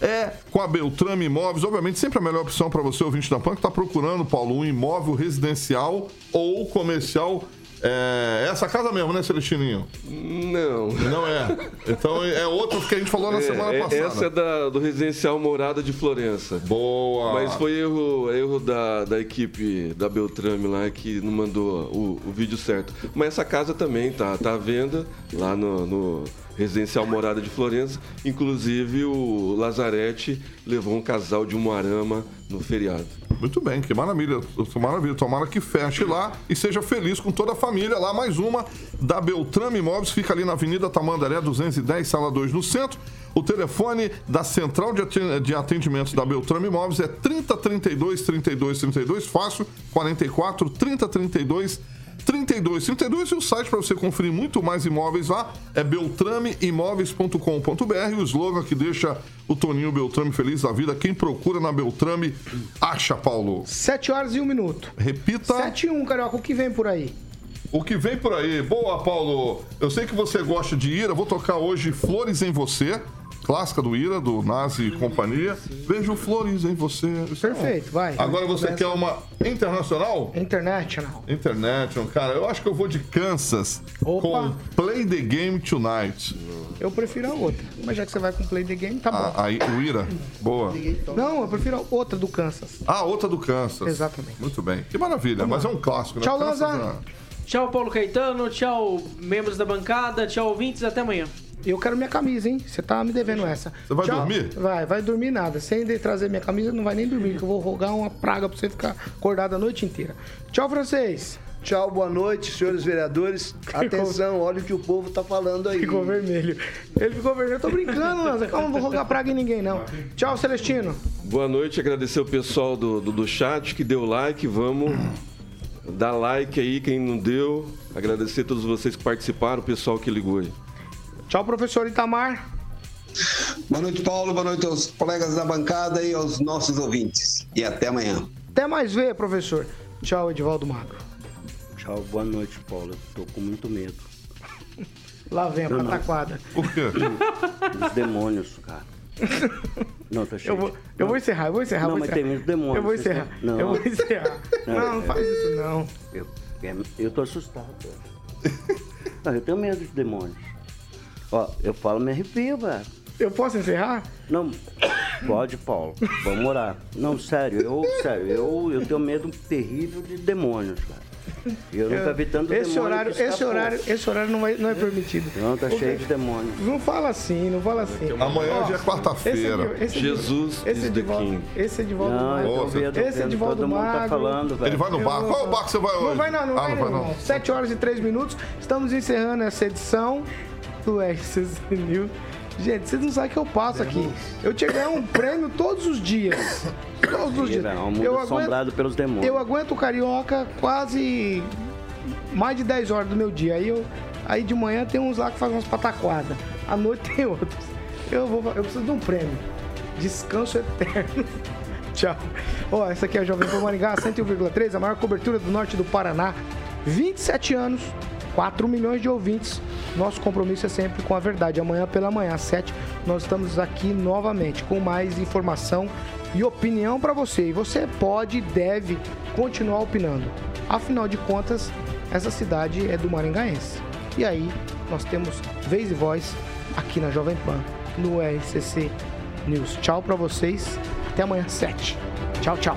é com a Beltrame Imóveis. Obviamente, sempre a melhor opção para você, ouvinte da PAN, que está procurando, Paulo, um imóvel residencial ou comercial. É essa casa mesmo, né, Celestininho? Não. Não é. Então é outra que a gente falou na É, semana é- passada. Essa é da, do residencial Morada de Florença. Boa. Mas foi erro, erro da, da equipe da Beltrame lá que não mandou o, o vídeo certo. Mas essa casa também tá, tá à venda lá no, no Residencial Morada de Florença. Inclusive o Lazarete levou um casal de Umuarama no feriado. Muito bem, que maravilha. Maravilha. Tomara que feche lá e seja feliz com toda a família lá. Mais uma da Beltrame Imóveis, fica ali na Avenida Tamandaré 210, sala 2, no centro. O telefone da Central de Aten- de Atendimentos da Beltrame Imóveis é 3032 32 32, fácil, 44 3032 32 32 e o site para você conferir muito mais imóveis lá é beltrameimóveis.com.br. O slogan que deixa o Toninho Beltrame feliz da vida. Quem procura na Beltrame acha, Paulo. 7 horas e 1 minuto. Repita. 7 e 1, Carioca. O que vem por aí? O que vem por aí? Boa, Paulo. Eu sei que você gosta de Ira. Vou tocar hoje Flores em Você. Clássica do Ira, do Nazi e companhia. Vejo flores em você. Perfeito, vai. Agora você Começa. quer uma internacional? International. International, cara. Eu acho que eu vou de Kansas Opa. com Play the Game Tonight. Eu prefiro a outra. Mas já que você vai com Play the Game, tá bom. A, a- o Ira. Boa. Não, eu prefiro a outra do Kansas. Ah, outra do Kansas. Exatamente. Muito bem. Que maravilha. Mas é um clássico, né? Tchau, Lanza. Tchau, Paulo Caetano. Tchau, membros da bancada. Tchau, ouvintes. Até amanhã. Eu quero minha camisa, hein? Você tá me devendo essa. Você vai dormir? Vai, vai dormir nada. Sem de trazer minha camisa, não vai nem dormir, que eu vou rogar uma praga pra você ficar acordado a noite inteira. Tchau, francês. Tchau, boa noite, senhores vereadores. Atenção, olha o que o povo tá falando aí. Ficou vermelho. Ele ficou vermelho. Eu tô brincando, Lanza. Calma, não vou rogar praga em ninguém, não. Tchau, Celestino. Boa noite, agradecer o pessoal do, do, do chat que deu like. Vamos dar like aí, quem não deu. Agradecer a todos vocês que participaram, o pessoal que ligou aí. Tchau, professor Itamar. Boa noite, Paulo. Boa noite aos colegas da bancada e aos nossos ouvintes. E até amanhã. Até mais ver, professor. Tchau, Edivaldo Magro. Tchau, boa noite, Paulo. Eu tô com muito medo. Lá vem a Não, não. pataquada. Por quê? Dos demônios, cara. Não, tá cheio. Eu vou, eu vou encerrar, eu vou encerrar. Não, vou mas encerrar. tem muito demônio, Eu vou encerrar. Não. Eu vou encerrar. Não, Não, não é- faz isso, não. Eu, é- eu tô assustado. Eu tenho medo de demônios. Ó, eu falo, me arrepio, velho. Eu posso encerrar? Não, pode, Paulo. Vamos orar. Não, sério, eu, sério, eu, eu tenho medo terrível de demônios, cara. Eu nunca vi tanto esse demônio horário, esse horário, esse horário não, vai, não é permitido. Não, tá cheio de demônios. Não fala assim, não fala assim. Amanhã já é quarta-feira. esse- esse- Jesus esse is the King. Esse Edivaldo Não, Magro. eu tô vendo, tô Esse vendo, Edivaldo todo mundo tá Magro. falando, velho. Ele vai no bar. Qual é o bar que você vai hoje? Não vai não, não ah, vai não vai não. não. 7 horas e 3 minutos. Estamos encerrando essa edição do RCC News. Gente, vocês não sabem o que eu passo aqui. Eu tinha ganhar um prêmio todos os dias. Todos os dias. É um mundo Eu assombrado pelos demônios. Eu aguento o carioca quase mais de 10 horas do meu dia. Aí, eu, aí de manhã tem uns lá que fazem umas pataquadas. À noite tem outros. Eu, vou, eu preciso de um prêmio. Descanso eterno. Tchau. Ó, essa aqui é a Jovem Pan Maringá 101,3, a maior cobertura do norte do Paraná. 27 anos, 4 milhões de ouvintes. Nosso compromisso é sempre com a verdade. Amanhã pela manhã, às 7, nós estamos aqui novamente com mais informação e opinião para você. E você pode e deve continuar opinando. Afinal de contas, essa cidade é do Maringaense. E aí, nós temos vez e voz aqui na Jovem Pan, no RCC News. Tchau para vocês. Até amanhã, 7. Tchau, tchau.